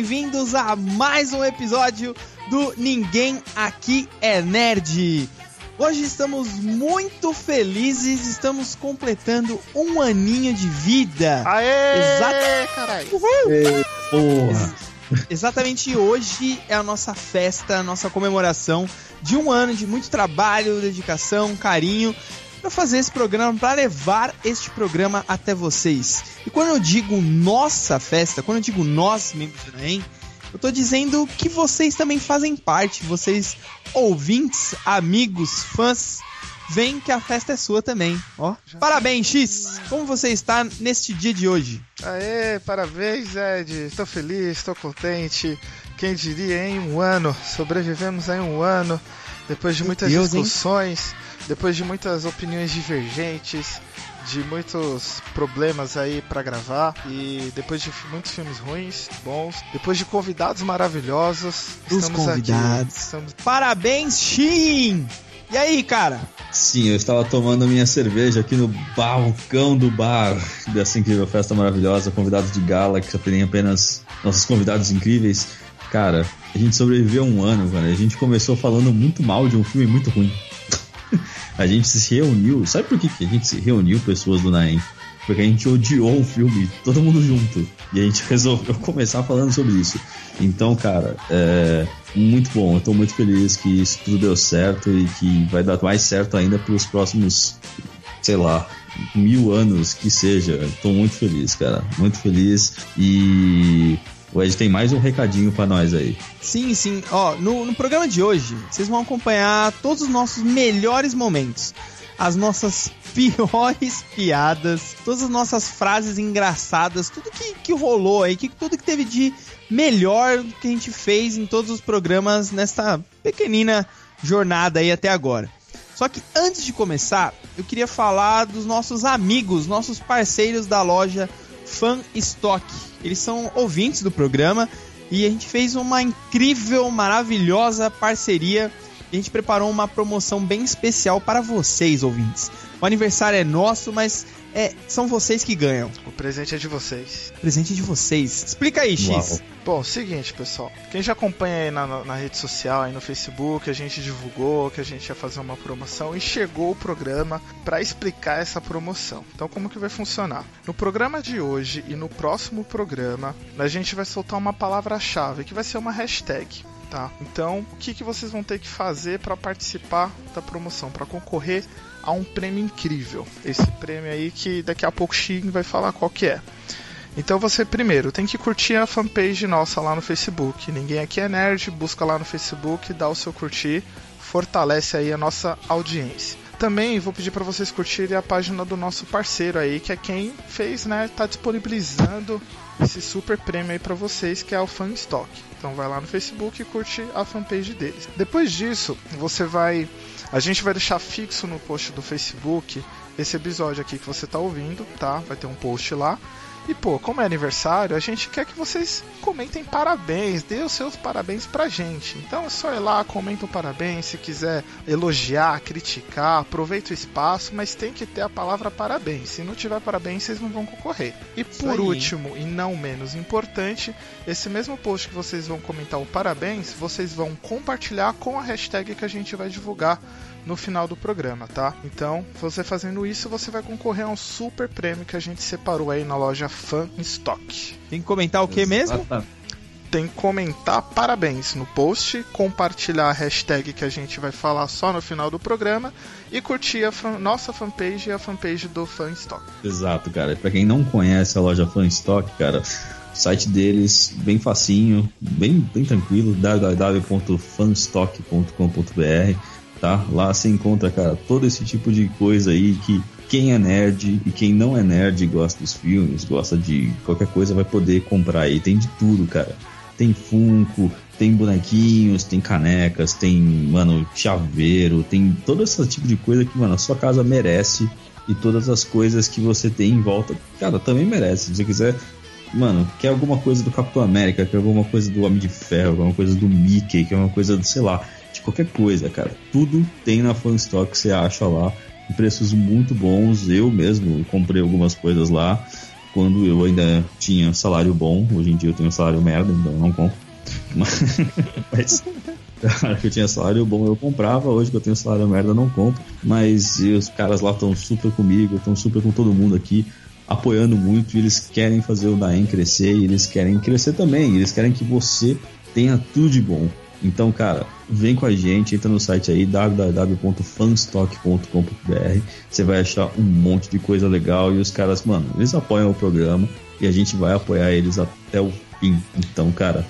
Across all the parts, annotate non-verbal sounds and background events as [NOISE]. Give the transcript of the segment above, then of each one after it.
bem-vindos a mais um episódio do Ninguém Aqui é Nerd. Hoje estamos muito felizes, estamos completando um aninho de vida. Aê! Exato. caralho! Porra. Exatamente hoje é a nossa festa, a nossa comemoração de um ano de muito trabalho, dedicação, carinho para fazer esse programa, para levar este programa até vocês. E quando eu digo nossa festa, quando eu digo nós, membros do NAEM, eu tô dizendo que vocês também fazem parte, vocês ouvintes, amigos, fãs, vem que a festa é sua também, ó. Parabéns, X! Como você está neste dia de hoje? Aê, parabéns, Ed. Estou feliz, estou contente. Quem diria, em um ano? Sobrevivemos em um ano. Depois de muitas Deus, hein? discussões, depois de muitas opiniões divergentes, de muitos problemas aí pra gravar e depois de muitos filmes ruins, bons, depois de convidados maravilhosos, Os estamos convidados. aqui. Estamos... Parabéns, Shin! E aí, cara? Sim, eu estava tomando minha cerveja aqui no balcão do bar dessa incrível festa maravilhosa, convidados de gala, que só tem apenas nossos convidados incríveis. Cara, a gente sobreviveu um ano, cara. A gente começou falando muito mal de um filme muito ruim. A gente se reuniu. Sabe por que, que a gente se reuniu, pessoas do Naem? Porque a gente odiou o filme, todo mundo junto. E a gente [LAUGHS] resolveu começar falando sobre isso. Então, cara, é muito bom. Eu tô muito feliz que isso tudo deu certo e que vai dar mais certo ainda pros próximos, sei lá, mil anos que seja. Tô muito feliz, cara. Muito feliz. E o Ed tem mais um recadinho pra nós aí. Sim, sim. Ó, no, no programa de hoje, vocês vão acompanhar todos os nossos melhores momentos. As nossas [LAUGHS] piores piadas, todas as nossas frases engraçadas, tudo que, que rolou aí, que, tudo que teve de melhor que a gente fez em todos os programas nessa pequenina jornada aí até agora. Só que antes de começar, eu queria falar dos nossos amigos, nossos parceiros da loja Fan Stock. Eles são ouvintes do programa e a gente fez uma incrível, maravilhosa parceria. A gente preparou uma promoção bem especial para vocês, ouvintes. O aniversário é nosso, mas é, são vocês que ganham. O presente é de vocês. Presente de vocês. Explica aí, X. Uau. Bom, seguinte, pessoal. Quem já acompanha aí na, na- na rede social, aí no Facebook, a gente divulgou que a gente ia fazer uma promoção e chegou o programa para explicar essa promoção. Então, como que vai funcionar? No programa de hoje e no próximo programa, a gente vai soltar uma palavra-chave que vai ser uma hashtag. Tá? Então, o que, que vocês vão ter que fazer para participar da promoção, para concorrer a um prêmio incrível? Esse prêmio aí que daqui a pouco o Shin vai falar qual que é. Então você primeiro tem que curtir a fanpage nossa lá no Facebook. Ninguém aqui é nerd, busca lá no Facebook, dá o seu curtir, fortalece aí a nossa audiência. Também vou pedir para vocês curtirem a página do nosso parceiro aí, que é quem fez, né, tá disponibilizando esse super prêmio aí para vocês, que é o Fan Stock. Então vai lá no Facebook e curte a fanpage deles. Depois disso, você vai a gente vai deixar fixo no post do Facebook esse episódio aqui que você tá ouvindo, tá? Vai ter um post lá. E pô, como é aniversário, a gente quer que vocês comentem parabéns, dê os seus parabéns pra gente. Então é só ir lá, comenta o parabéns, se quiser elogiar, criticar, aproveita o espaço, mas tem que ter a palavra parabéns. Se não tiver parabéns, vocês não vão concorrer. E por último, e não menos importante, esse mesmo post que vocês vão comentar o parabéns, vocês vão compartilhar com a hashtag que a gente vai divulgar no final do programa, tá? Então, você fazendo isso, você vai concorrer a um super prêmio que a gente separou aí na loja Fan Stock. Tem que comentar o que mesmo? Tem que comentar parabéns no post, compartilhar a hashtag que a gente vai falar só no final do programa e curtir a fan- nossa fanpage e a fanpage do Fan Stock. Exato, cara. Pra quem não conhece a loja Fan Stock, cara, o site deles bem facinho, bem, bem tranquilo, www.fanstock.com.br, tá? Lá você encontra, cara, todo esse tipo de coisa aí que quem é nerd e quem não é nerd gosta dos filmes, gosta de qualquer coisa, vai poder comprar aí. Tem de tudo, cara. Tem Funko, tem bonequinhos, tem canecas, tem, mano, chaveiro, tem todo esse tipo de coisa que, mano, a sua casa merece e todas as coisas que você tem em volta. Cara, também merece. Se você quiser, mano, quer alguma coisa do Capitão América, quer alguma coisa do Homem de Ferro, alguma coisa do Mickey, quer alguma coisa do, sei lá, de qualquer coisa, cara. Tudo tem na Fanstock, você acha lá. Em preços muito bons. Eu mesmo comprei algumas coisas lá quando eu ainda tinha salário bom. Hoje em dia eu tenho salário merda, então eu não compro. [LAUGHS] Mas, na hora que eu tinha salário bom eu comprava, hoje que eu tenho salário merda eu não compro. Mas os caras lá estão super comigo, estão super com todo mundo aqui, apoiando muito. E eles querem fazer o Daem crescer e eles querem crescer também. Eles querem que você tenha tudo de bom. Então, cara, vem com a gente, entra no site aí www.fanstock.com.br. Você vai achar um monte de coisa legal e os caras, mano, eles apoiam o programa e a gente vai apoiar eles até o fim. Então, cara,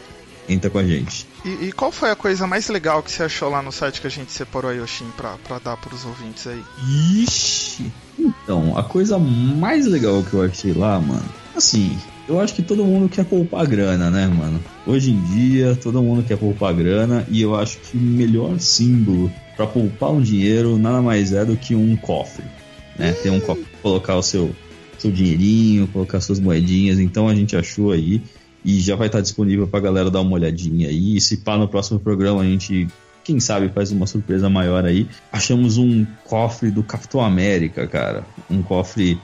entra com a gente. E, e qual foi a coisa mais legal que você achou lá no site que a gente separou a Yoshin pra, pra dar pros ouvintes aí? Ixi! Então, a coisa mais legal que eu achei lá, mano, assim, eu acho que todo mundo quer poupar grana, né, mano? Hoje em dia, todo mundo quer poupar grana e eu acho que o melhor símbolo para poupar um dinheiro nada mais é do que um cofre, né? Ter um cofre pra colocar o seu seu dinheirinho, colocar suas moedinhas. Então a gente achou aí e já vai estar disponível pra galera dar uma olhadinha aí. E se pá no próximo programa a gente quem sabe faz uma surpresa maior aí. Achamos um cofre do Capitão América, cara. Um cofre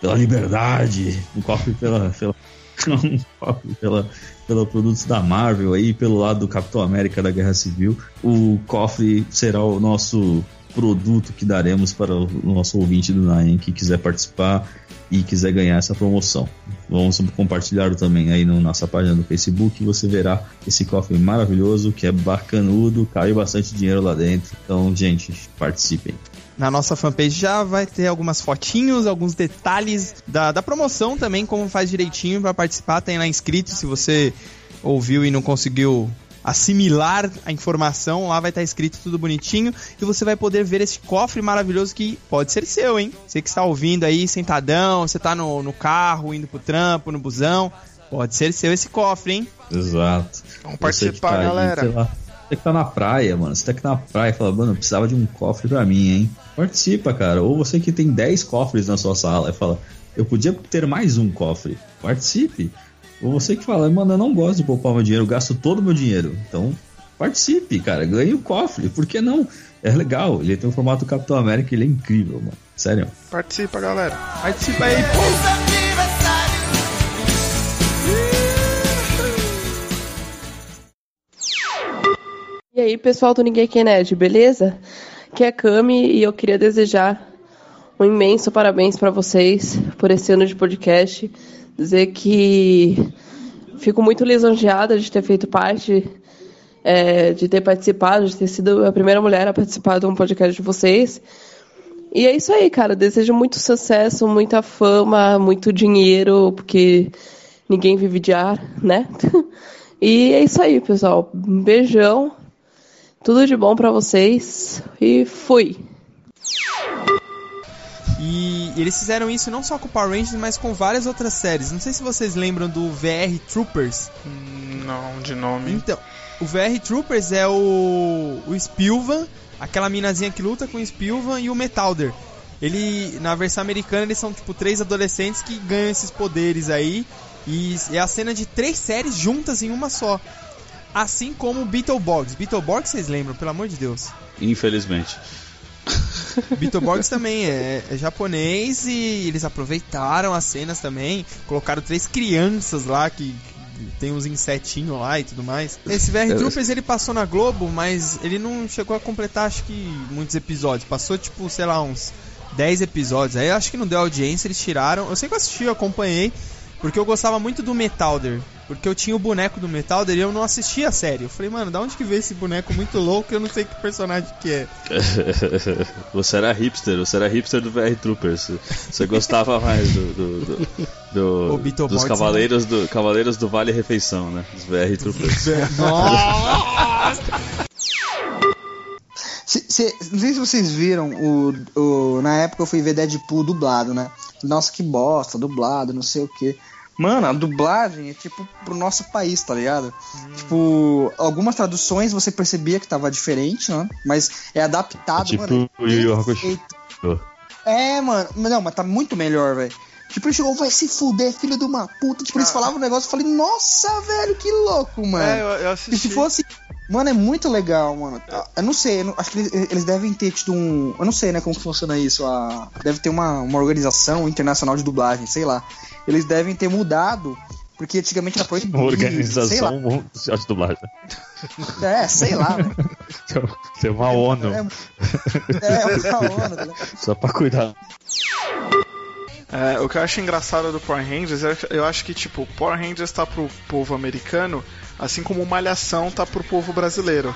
pela liberdade, um cofre pela, pela cofre [LAUGHS] pela, pela produtos da Marvel aí, pelo lado do Capitão América da Guerra Civil. O cofre será o nosso produto que daremos para o nosso ouvinte do Nine que quiser participar e quiser ganhar essa promoção. Vamos compartilhar também aí na nossa página do Facebook. Você verá esse cofre maravilhoso que é bacanudo, caiu bastante dinheiro lá dentro. Então, gente, participem. Na nossa fanpage já vai ter algumas fotinhos, alguns detalhes da, da promoção também, como faz direitinho para participar. Tem lá inscrito, se você ouviu e não conseguiu assimilar a informação, lá vai estar escrito tudo bonitinho e você vai poder ver esse cofre maravilhoso que pode ser seu, hein? Você que está ouvindo aí sentadão, você está no, no carro, indo pro trampo, no busão, pode ser seu esse cofre, hein? Exato. Vamos participar, tá aí, galera. lá, Você que tá na praia, mano. Você tá aqui na praia e fala, mano, eu precisava de um cofre pra mim, hein? Participa, cara. Ou você que tem 10 cofres na sua sala e fala, eu podia ter mais um cofre. Participe. Ou você que fala, mano, eu não gosto de poupar meu dinheiro, eu gasto todo o meu dinheiro. Então, participe, cara. Ganhe o cofre. Por que não? É legal. Ele tem o formato Capitão América, ele é incrível, mano. Sério. Participa, galera. Participa aí, pô! E aí, pessoal do Ninguém Quer Nerd, beleza? Aqui é a Cami e eu queria desejar um imenso parabéns para vocês por esse ano de podcast. Dizer que fico muito lisonjeada de ter feito parte, é, de ter participado, de ter sido a primeira mulher a participar de um podcast de vocês. E é isso aí, cara. Desejo muito sucesso, muita fama, muito dinheiro, porque ninguém vive de ar, né? [LAUGHS] E é isso aí, pessoal. Um beijão. Tudo de bom pra vocês e fui. E eles fizeram isso não só com Power Rangers, mas com várias outras séries. Não sei se vocês lembram do VR Troopers. Não, de nome. Então, o VR Troopers é o, o Spilvan, aquela minazinha que luta com o Spilvan e o Metalder. Ele, na versão americana, eles são tipo três adolescentes que ganham esses poderes aí. E é a cena de três séries juntas em uma só. Assim como o Beetleborgs. Beetleborgs vocês lembram, pelo amor de Deus. Infelizmente. Beetleborgs também é, é japonês e eles aproveitaram as cenas também. Colocaram três crianças lá que, que tem uns insetinhos lá e tudo mais. Esse VR Troopers ele passou na Globo, mas ele não chegou a completar acho que muitos episódios. Passou tipo, sei lá, uns 10 episódios. Aí eu acho que não deu audiência, eles tiraram. Eu sei que eu assisti, eu acompanhei. Porque eu gostava muito do Metalder. Porque eu tinha o boneco do Metalder e eu não assistia a série. Eu falei, mano, da onde que veio esse boneco muito louco que eu não sei que personagem que é. [LAUGHS] você era hipster, você era hipster do VR Troopers. Você gostava mais do, do, do- do- dos cavaleiros do Cavaleiros do Vale Refeição, né? Dos VR Troopers. [LAUGHS] Nossa! [LAUGHS] Se- se- não sei se vocês viram, o, o- na época eu fui ver Deadpool dublado, né? Nossa, que bosta, dublado, não sei o que. Mano, a dublagem é tipo pro nosso país, tá ligado? Tipo, algumas traduções você percebia que tava diferente, né? Mas é adaptado, É tipo mano. o Yu Hakusho. É, mano. Não, mas tá muito melhor, velho. Tipo, ele chegou, vai se fuder, filho de uma puta. Tipo, eles Ah. falavam um negócio, eu falei, nossa, velho, que louco, mano. É, eu, eu E assisti. se fosse. Mano, é muito legal, mano. Eu não sei, eu não- acho que eles, eles devem ter tido um. Eu não sei, né, como que funciona isso. A, deve ter uma, uma organização internacional de dublagem, sei lá. Eles devem ter mudado, porque antigamente era proibido. [LAUGHS] Uma sei lá. organização mundial de dublagem. É, sei lá, [LAUGHS] velho. Tem uma ONU É, é uma onda, tá ligado? só pra cuidar. É, o que eu acho engraçado do Power Rangers, é que eu acho que, tipo, Power Rangers tá pro povo americano, assim como Malhação tá pro povo brasileiro.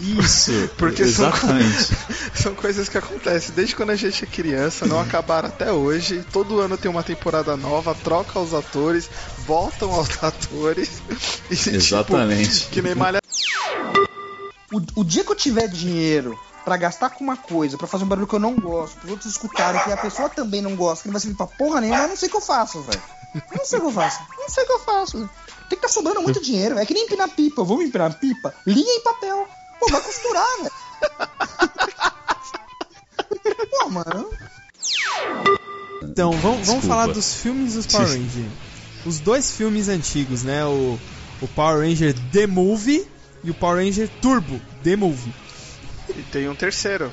Isso, [LAUGHS] Porque são- exatamente. [LAUGHS] São coisas que acontecem desde quando a gente é criança, não acabaram até hoje. Todo ano tem uma temporada nova, troca os atores, voltam aos [LAUGHS] atores. E, tipo, Exatamente. que nem malha. O, o dia que eu tiver dinheiro pra gastar com uma coisa, pra fazer um barulho que eu não gosto, pros outros escutarem que a pessoa também não gosta, que não vai servir pra porra nenhuma, eu não sei o que eu faço, velho. Eu não sei o que eu faço. Eu não sei o que eu faço. velho. Tem que tá sobrando muito dinheiro. É que nem empinar pipa. Me empinar pipa, linha em papel. Pô, vai costurar, velho. [LAUGHS] Pô, mano. Então, vamos, vamos falar dos filmes dos Power Rangers. Os dois filmes antigos, né? O, o Power Ranger The Movie e o Power Ranger Turbo The Movie. E tem um terceiro.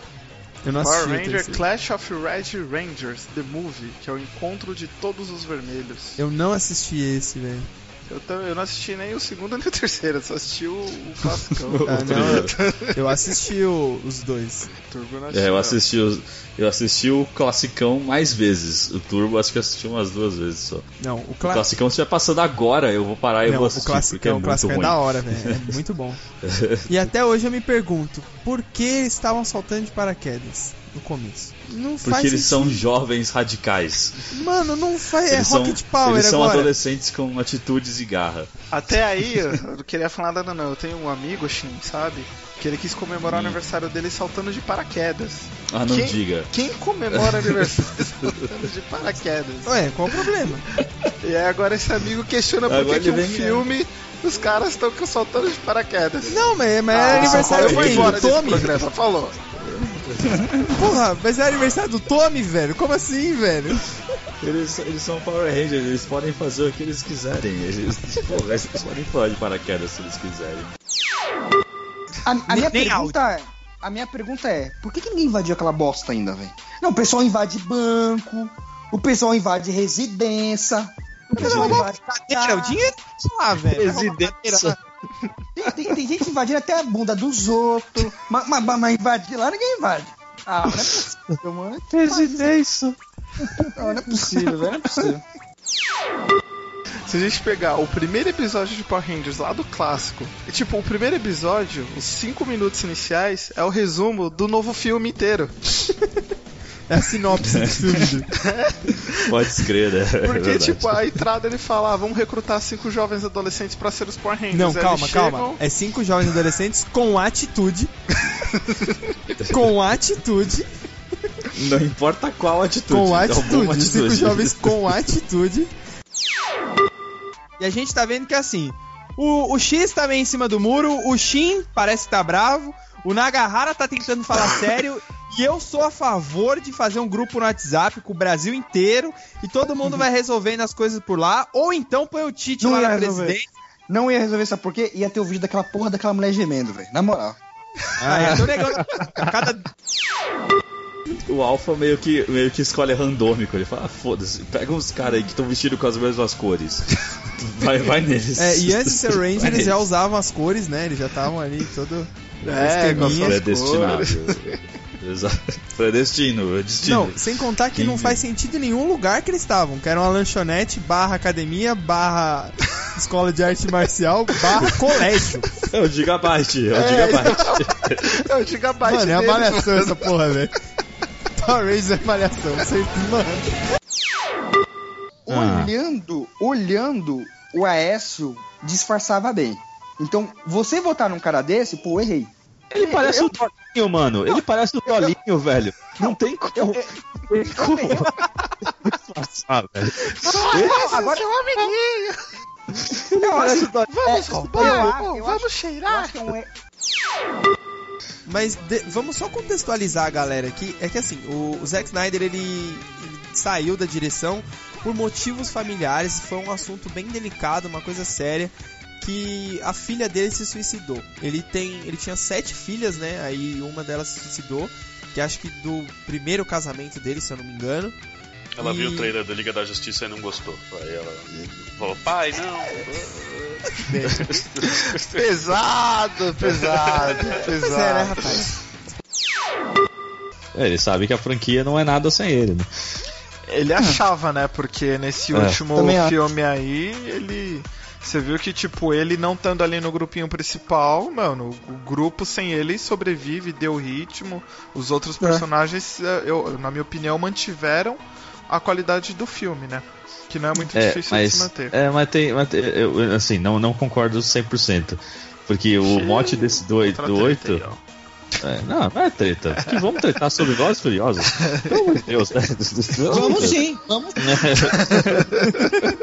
Eu não Power Ranger. Clash of Red Rangers, The Movie, que é o encontro de todos os vermelhos. Eu não assisti esse, velho. Eu, eu não assisti nem o segundo nem o terceiro, eu só assisti o, o classicão. [LAUGHS] Ah, não, eu, assisti o- os dois. Turbo eu não É, eu assisti, o, eu assisti o classicão mais vezes. O Turbo acho que eu assisti umas duas vezes só. Não, o, O cla classicão se estiver passando agora, eu vou parar e não, vou o assistir, é classicão, o muito clássico é da hora, velho. É muito bom. [LAUGHS] E até hoje eu me pergunto, por que eles estavam saltando de paraquedas no começo? Não faz Porque eles são jovens radicais. Mano, não faz. É eles são, Rocket Power eles são agora. adolescentes com atitudes e garra. Até aí, eu não queria falar nada não. Eu tenho um amigo, Shin, sabe? Que ele quis comemorar o aniversário dele saltando de paraquedas. Ah, não Quem- diga. Quem comemora aniversário saltando de paraquedas? Ué, qual o problema? E aí agora esse amigo questiona por que, um vem- filme os caras estão saltando de paraquedas. Não, mas, mas Ah, era aniversário eu de vou quem? embora Do Tommy? programa, falou. [LAUGHS] Porra, mas era aniversário do Tommy, velho? Como assim, velho? Eles, eles são Power Rangers, eles podem fazer o que eles quiserem. Eles, pô, eles podem pular de paraquedas se eles quiserem. A, a minha Nem pergunta é. A minha pergunta é, por que, que ninguém invadiu aquela bosta ainda, velho? Não, o pessoal invade banco, o pessoal invade residência, o pessoal invade. Cadeira, o dinheiro tá lá, velho. Residência. Tem, tem- tem gente invadindo até a bunda dos outros, mas, mas, mas invadir lá ninguém invade. Ah, não é possível, mano. [LAUGHS] Residência. Não, não é possível, velho. Não é possível. Se a gente pegar o primeiro episódio de Power Rangers lá do clássico, e, tipo, o primeiro episódio, os 5 minutos iniciais, é o resumo do novo filme inteiro. [LAUGHS] É a sinopse do filme. [LAUGHS] Pode escrever, né? É Porque, verdade. tipo, a entrada ele fala, ah, vamos recrutar cinco jovens adolescentes pra ser os Power Rangers. Não, Aí calma, calma. chegam- É cinco jovens adolescentes com atitude. [LAUGHS] com atitude. Não importa qual atitude. Com é atitude. boa Cinco atitude. jovens [LAUGHS] com atitude. E a gente tá vendo que assim. O, o X tá meio em cima do muro, o Shin parece que tá bravo, o Nagahara tá tentando falar sério, e eu sou a favor de fazer um grupo no WhatsApp com o Brasil inteiro, e todo mundo vai resolvendo as coisas por lá, ou então põe o Tite Não lá na resolver. presidência. Não ia resolver, sabe por quê? Ia ter o vídeo daquela porra daquela mulher gemendo, velho. Na moral. Ah, eu tô negando. Cada, O Alpha meio que, meio que escolhe randômico. Ele fala, ah, foda-se, pega uns caras aí que estão vestidos com as mesmas cores. [LAUGHS] Vai, vai neles. É, e antes de ser [LAUGHS] Vai Ranger, eles neles. já usavam as cores, né? Eles já estavam ali todo. É, com as esqueminha. [LAUGHS] Exato. Predestino, é destino. Não, sem contar que Quem não viu? faz sentido em nenhum lugar que eles estavam. Que era uma lanchonete, barra academia, barra [LAUGHS] escola de arte marcial, barra colégio. É o Gigabyte, é o É, Gigabyte. [LAUGHS] É o gigabyte Mano, é a malhação mano. essa porra, velho. [LAUGHS] Power Rangers é malhação, certeza. Mano. Ah. Olhando, olhando, o Aécio disfarçava bem. Então, você votar num cara desse, pô, errei. Ele parece o Tolinho, mano. Ele parece o Tolinho, velho. Não tem como. Tem como disfarçar, velho. Agora, Seu amiguinho. eu acho, Vamos é, roubar, eu acho- vamos, eu vamos acho- eu cheirar. é um, Mas de- vamos só contextualizar a galera aqui. É que assim, o, o Zack Snyder ele, ele saiu da direção por motivos familiares. Foi um assunto bem delicado, uma coisa séria. Que a filha dele se suicidou. Ele tem, ele tinha sete filhas, né? Aí uma delas se suicidou. Que acho que do primeiro casamento dele, se eu não me engano. Ela viu E- o trailer da Liga da Justiça e não gostou. Aí ela falou, pai, não. [LAUGHS] Pesado, pesado, [LAUGHS] é, né, pesado. rapaz? É, ele sabe que a franquia não é nada sem ele, né? Ele achava, né? Porque nesse É. último Também acho. filme aí, ele. Você viu que, tipo, ele não estando ali no grupinho principal, mano, o grupo sem ele sobrevive, deu ritmo. Os outros personagens, eh, eu, na minha opinião, mantiveram a qualidade do filme, né? Que não é muito É, difícil de se mas, manter. é, mas tem, mas tem- eu, assim, não, não concordo 100%. Porque o Xiii, mote desse do, do treta 8. aí, ó. É, não, não é treta. Que vamos tretar sobre Velozes Furiosos. [LAUGHS] Pelo amor de Deus. né? Vamos sim, vamos. [LAUGHS]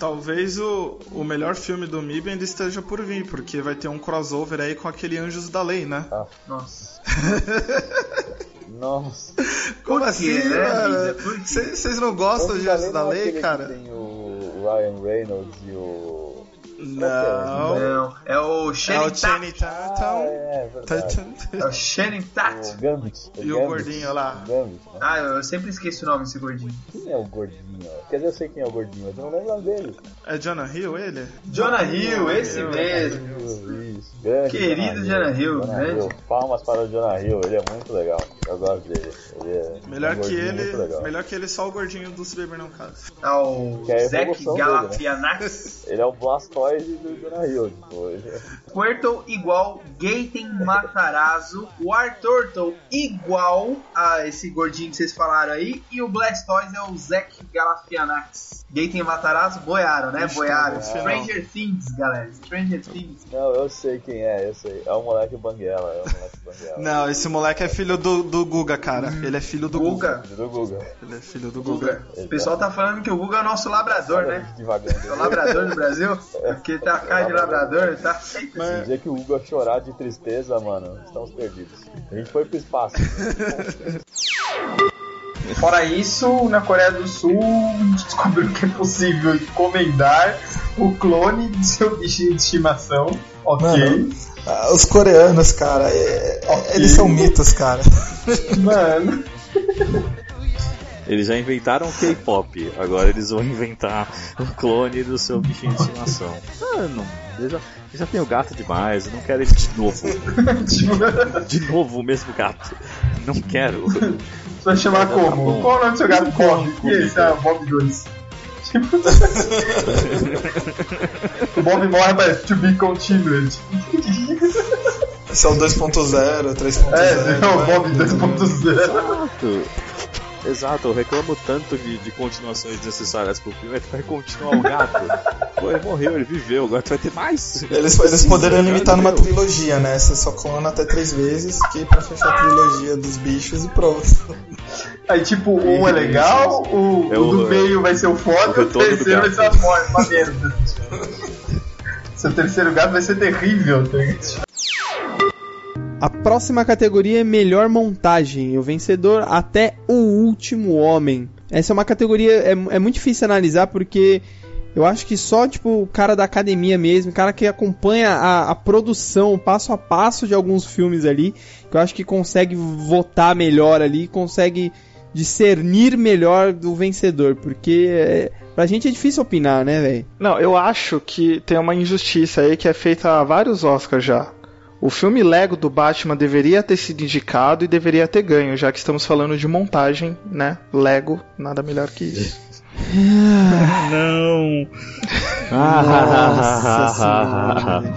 Talvez o, o melhor filme do MIB ainda esteja por vir, porque vai ter um crossover aí com aquele Anjos da Lei, né? Nossa. [LAUGHS] Nossa. Como Por assim, né? Vocês não gostam de Anjos da é Lei, aquele que cara? Tem o Ryan Reynolds e o. Não. Não, é o É Shannon o Channing Tatum. Ah, Tatum. é, verdade. É o Shannon Tatum. O Gambit. E o Gambit. gordinho lá. Gambit, né? Ah, eu sempre esqueço o nome desse gordinho. Quem é o gordinho? Quer dizer, eu sei quem é o gordinho, mas eu não lembro o nome dele. É Jonah Hill, ele? Jonah Hill, esse Hill, mesmo. Isso, grande Querido Jonah Hill, grande. Palmas para o Jonah Hill, ele é muito legal. Eu gosto dele. Ele é Melhor um que ele, muito legal. melhor que ele, só o gordinho do Beber Não Casa. É o é a Zac evolução Galafianax. Ele é o Blastoise do Jonah Hill. Squirtle igual Gaten Matarazzo. War Turtle igual a esse gordinho que vocês falaram aí. E o Blastoise é o Zac Galafianax. Gaten Matarazzo boiaram, né? Ixi, Boiaram. Stranger Things, galera. Stranger Things. Não, eu sei quem é, eu sei. É o moleque Banguela, é o moleque Banguela. [LAUGHS] Não, esse moleque é filho do, do Guga, cara. Ele é filho do Guga. Guga. Do Guga. Ele é filho do Guga. Guga. O pessoal tá falando que o Guga é o nosso labrador, né? É o labrador do Brasil. Porque tá a cara de labrador, tá sempre Se dizer que o Hugo chorar de tristeza, mano, estamos perdidos. A gente foi pro espaço. [LAUGHS] Fora isso, na Coreia do Sul, descobriu que é possível encomendar o clone do seu bichinho de estimação. Ok. Mano. Ah, Os coreanos, cara, é- Ok. eles são mitos, cara. Mano. Eles já inventaram o K-pop, agora eles vão inventar o clone do seu bichinho de estimação. Não, eu já, eu já tenho gato demais, eu não quero ele de novo. [LAUGHS] De novo o mesmo gato. Não quero. Você vai chamar Tá como? bom. Qual o nome do seu gato? Bob. E esse é o Bob 2. Tipo... [LAUGHS] o Bob morre, mas to be continued. Esse é o 2.0, 3.0. É, é o né? Bob 2.0. Exato. Exato, eu reclamo tanto de, de continuações desnecessárias pro filme, é que vai continuar o gato. [LAUGHS] Pô, ele morreu, ele viveu, agora tu vai ter mais. Eles, eles poderiam limitar numa viveu. trilogia, né? Você só clona até três vezes, que pra fechar a trilogia dos bichos e pronto. Aí, tipo, um é legal, [LAUGHS] o, É o do o- meio vai ser o o foda, o retorno do terceiro vai ser a morte, uma merda. [LAUGHS] Seu terceiro gato vai ser terrível, tá ligado? A próxima categoria é melhor montagem. O vencedor até o último homem. Essa é uma categoria é, é muito difícil analisar porque eu acho que só tipo o cara da academia mesmo, o cara que acompanha a, a produção passo a passo de alguns filmes ali, que eu acho que consegue votar melhor ali, consegue discernir melhor do vencedor, porque é, pra gente é difícil opinar, né, velho? Não, eu acho que tem uma injustiça aí que é feita a vários Oscars já. O filme Lego do Batman deveria ter sido indicado e deveria ter ganho, já que estamos falando de montagem, né? Lego, nada melhor que isso. [LAUGHS] Não! Nossa [LAUGHS] senhora.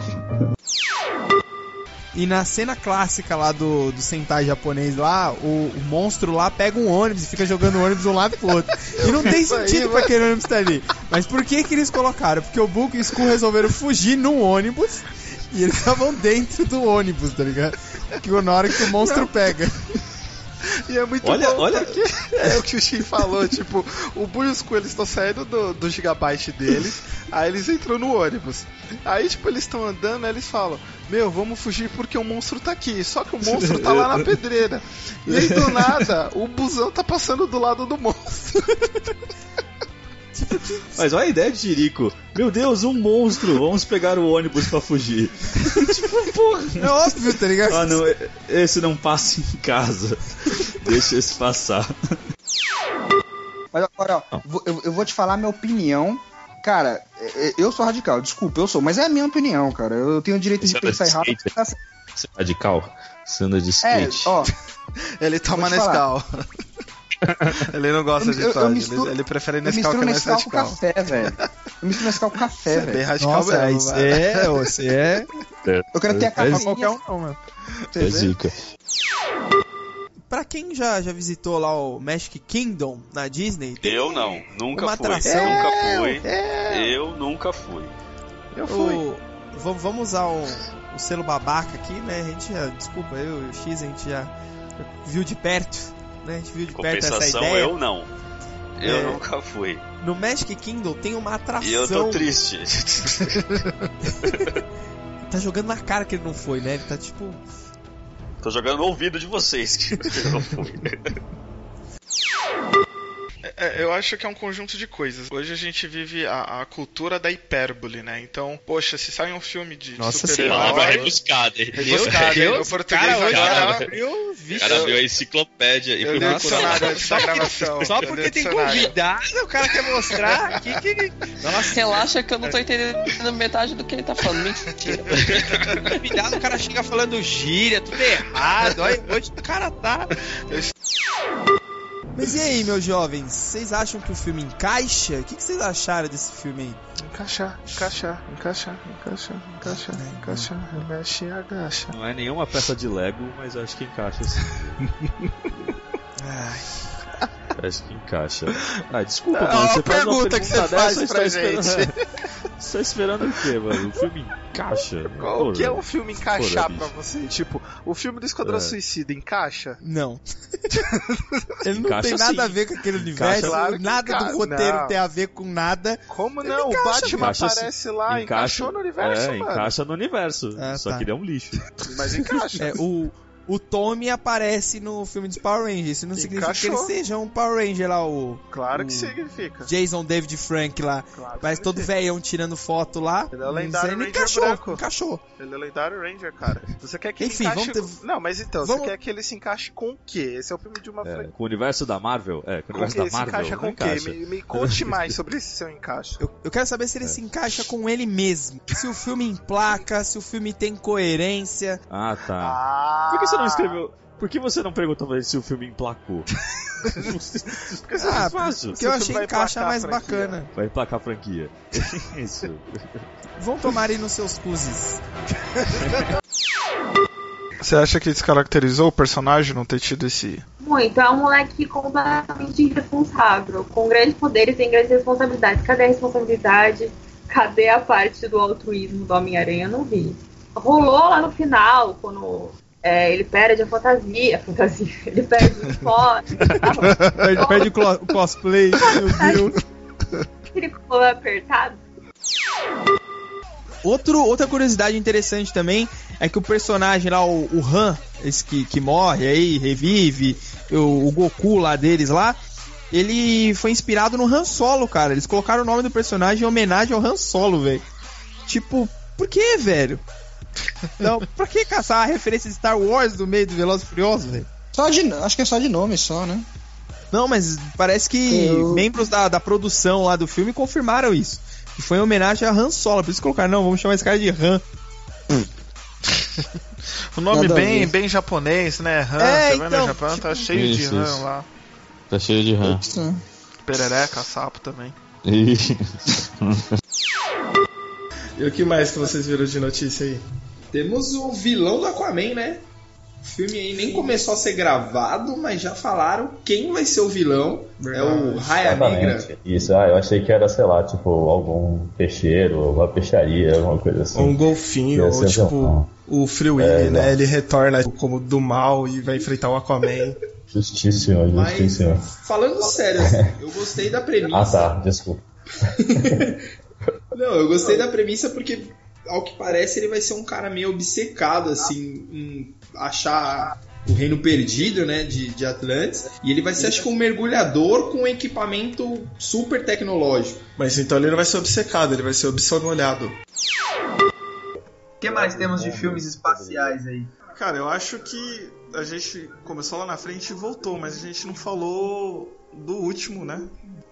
E na cena clássica lá do, do Sentai japonês lá, o, o monstro lá pega um ônibus e fica jogando o ônibus de um lado pro outro. E não tem [LAUGHS] sentido pra aquele ônibus estar ali. Mas por que que eles colocaram? Porque o Book e o Skull resolveram fugir num ônibus e eles estavam dentro do ônibus, tá ligado? Que na hora que o monstro pega. E é muito Olha- bom olha- porque é o que o Shin falou, tipo, o Bui e os coelhos estão saindo do, do gigabyte deles, Aí eles entram no ônibus. Aí, tipo, eles estão andando, aí eles falam: Meu, vamos fugir porque o monstro tá aqui. Só que o monstro tá lá na [LAUGHS] pedreira. E aí, do nada, o busão tá passando do lado do monstro. [LAUGHS] [LAUGHS] Mas olha a ideia de Jerico. Meu Deus, um monstro. Vamos pegar o ônibus pra fugir. [LAUGHS] tipo, porra. É óbvio, tá ligado? Ah, não. Esse não passa em casa. Deixa esse passar. Mas agora, ó, eu, eu vou te falar minha opinião. Cara, é- é- eu sou radical, desculpa, eu sou, mas é a minha opinião, cara. Eu tenho o direito Você de pensar de errado. Tá. Você é radical? Você anda de É, skate? ó, [LAUGHS] Ele toma. Nescau. [LAUGHS] ele não gosta Eu- de eu- eu Todd, misturo- ele, ele prefere eu Nescau que é mais Nescau com café, velho. Eu misturo Nescau com café, Você é bem velho. radical Nossa, mesmo, isso velho. é, você é. Eu quero ter a café é qualquer um, não, mano. É zica. Pra quem já, já visitou lá o Magic Kingdom na Disney, tem Eu não, nunca Uma fui. atração. Nunca fui. É, Eu nunca fui. eu fui. o. Vamos, vamos usar o, o selo babaca aqui, né? A gente já. Desculpa, eu e o X a gente já viu de perto, né? A gente viu de perto essa Compensação, ideia. eu não. Eu É. nunca fui. No Magic Kingdom tem uma atração. E eu tô triste. [LAUGHS] Tá jogando na cara que ele não foi, né? Ele tá tipo. tô jogando no ouvido de vocês que [LAUGHS] eu não fui. [LAUGHS] É, eu acho que é um conjunto de coisas. Hoje a gente vive a, a cultura da hipérbole, né? Então, poxa, se sai um filme de Nossa super-herói... Palavra rebuscada. hein? Rebuscada, hein? No português cara, hoje cara, abriu, O cara viu a enciclopédia e Eu antes da gravação. Só Eu porque tem convidado, o cara quer mostrar aqui que ele. Nossa, Relaxa que eu não tô entendendo metade do que ele tá falando. Mentira. [LAUGHS] convidado, o cara chega falando gíria, tudo errado. Olha, hoje o cara tá. Mas e aí, meus jovens? Vocês acham que o filme encaixa? O que, que vocês acharam desse filme aí? Encaixar, encaixar, encaixar, encaixar, encaixar, encaixar, remexe e agacha. Não é nenhuma peça de Lego, mas acho que encaixa assim. Ai, Acho que encaixa. Ah, desculpa, Ah, mano. a Você faz uma pergunta que pergunta você faz dessa, pra você tá gente. esperando- [LAUGHS] Você tá esperando o quê, mano? O filme encaixa? Qual que é o filme encaixar Porra, pra você? Tipo, o filme do Esquadrão É. Suicida encaixa? não. [LAUGHS] Ele não Encaixa tem nada sim. a ver com aquele universo, Encaixa, claro nada encaixa. do roteiro Não. tem a ver com nada. Como Ele não? O encaixa, Batman encaixa sim. aparece lá, encaixou no universo, é, mano. encaixa no universo. Ah, só tá. que ele é um lixo. Mas encaixa. [LAUGHS] É, o, o Tommy aparece no filme dos Power Rangers. Isso não significa que ele seja um Power Ranger lá, o Claro o que significa. Jason David Frank lá. Claro Parece todo velhão tirando foto lá. Ele é o Mas lendário ele Ranger encaixou, branco. encaixou. Ele é o lendário Ranger, cara. Você quer que Enfim, ele encaixe... vamos ter- Não, mas então, vamos- você quer que ele se encaixe com o quê? Esse é o filme de uma É, franquia. com o universo da Marvel? É, com o Com universo que da se Marvel. encaixa não com o quê? encaixa. Me, me conte mais sobre esse seu encaixe. Eu, eu quero saber se ele se encaixa com ele mesmo. Se o filme emplaca, se o filme tem coerência. Ah, tá. Ah! Por que você não escreveu... Por que você não perguntou pra ele se o filme emplacou? [LAUGHS] Porque você Ah, fácil. porque eu achei encaixa mais bacana. Vai emplacar a franquia. [LAUGHS] Isso. Vão tomar aí nos seus cuzes. Você acha que descaracterizou o personagem não ter tido esse. Muito, é um moleque completamente irresponsável. Com grandes poderes tem grandes responsabilidades. Cadê a responsabilidade? Cadê a parte do altruísmo do Homem-Aranha? Eu não vi. Rolou lá no final, quando é, ele perde a fantasia. A fantasia. [LAUGHS] Ele perde [LAUGHS] o foto. Perde, o cosplay, meu Deus. [LAUGHS] Ele ficou apertado. Outro, outra curiosidade interessante também é que o personagem lá, o, o Han, esse que, que morre aí, revive, o, o Goku lá deles lá, ele foi inspirado no Han Solo, cara. Eles colocaram o nome do personagem em homenagem ao Han Solo, velho. Tipo, por que, velho? Não, pra que caçar a referência de Star Wars no meio do Velozes e Furiosos, velho? Só de, acho que é só de nome, só, né? Não, mas parece que Eu- membros da, da produção lá do filme confirmaram isso. Que foi em homenagem a Han Solo. Por isso colocaram, não, vamos chamar esse cara de Han. [LAUGHS] O nome Nada bem, bem japonês, né? Han, É, você vai no então, Japão, tá tipo- cheio de Isso, Han isso. lá. Tá cheio de né? Perereca, sapo também. [LAUGHS] E o que mais que vocês viram de notícia aí? Temos o vilão do Aquaman, né? O filme aí nem começou a ser gravado, mas já falaram quem vai ser o vilão. É o Raia Negra. Isso, ah, eu achei que era, sei lá, tipo, algum peixeiro, alguma peixaria, alguma coisa assim. Um golfinho, ou tipo vilão. o Free Willy, É, né? não. Ele retorna como do mal e vai enfrentar o Aquaman. [LAUGHS] Justíssimo, Mas justíssimo. falando sério, assim, eu gostei da premissa. Ah tá, desculpa. [LAUGHS] Não, eu gostei da premissa porque, ao que parece, ele vai ser um cara meio obcecado, assim, em achar o reino perdido, né, de, de Atlantis. E ele vai ser, acho que, um mergulhador com equipamento super tecnológico. Mas então ele não vai ser obcecado, ele vai ser obsonolhado. O que mais temos de filmes espaciais aí? Cara, eu acho que a gente começou lá na frente e voltou, mas a gente não falou do último, né?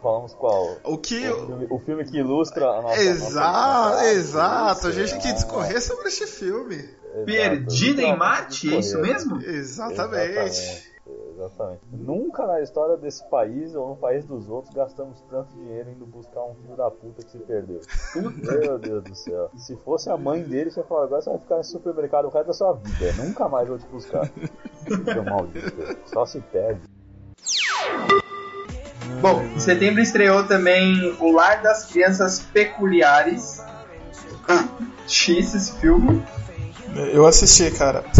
Falamos qual? O que. O filme, o filme que ilustra a nossa. Exato, nossa- exato. A gente tem que discorrer sobre este filme. exato. Perdida em Marte, é isso mesmo? Exatamente. Exatamente. Exatamente. Nunca na história desse país ou no país dos outros gastamos tanto dinheiro indo buscar um filho da puta que se perdeu. Meu Deus do céu. Se fosse a mãe dele, você ia falar, agora você vai ficar nesse supermercado o resto da sua vida. Nunca mais vou te buscar. [LAUGHS] Seu maldito. Só se perde. Bom, em setembro estreou também O Lar das Crianças Peculiares. X esse filme. Eu assisti, cara. [LAUGHS]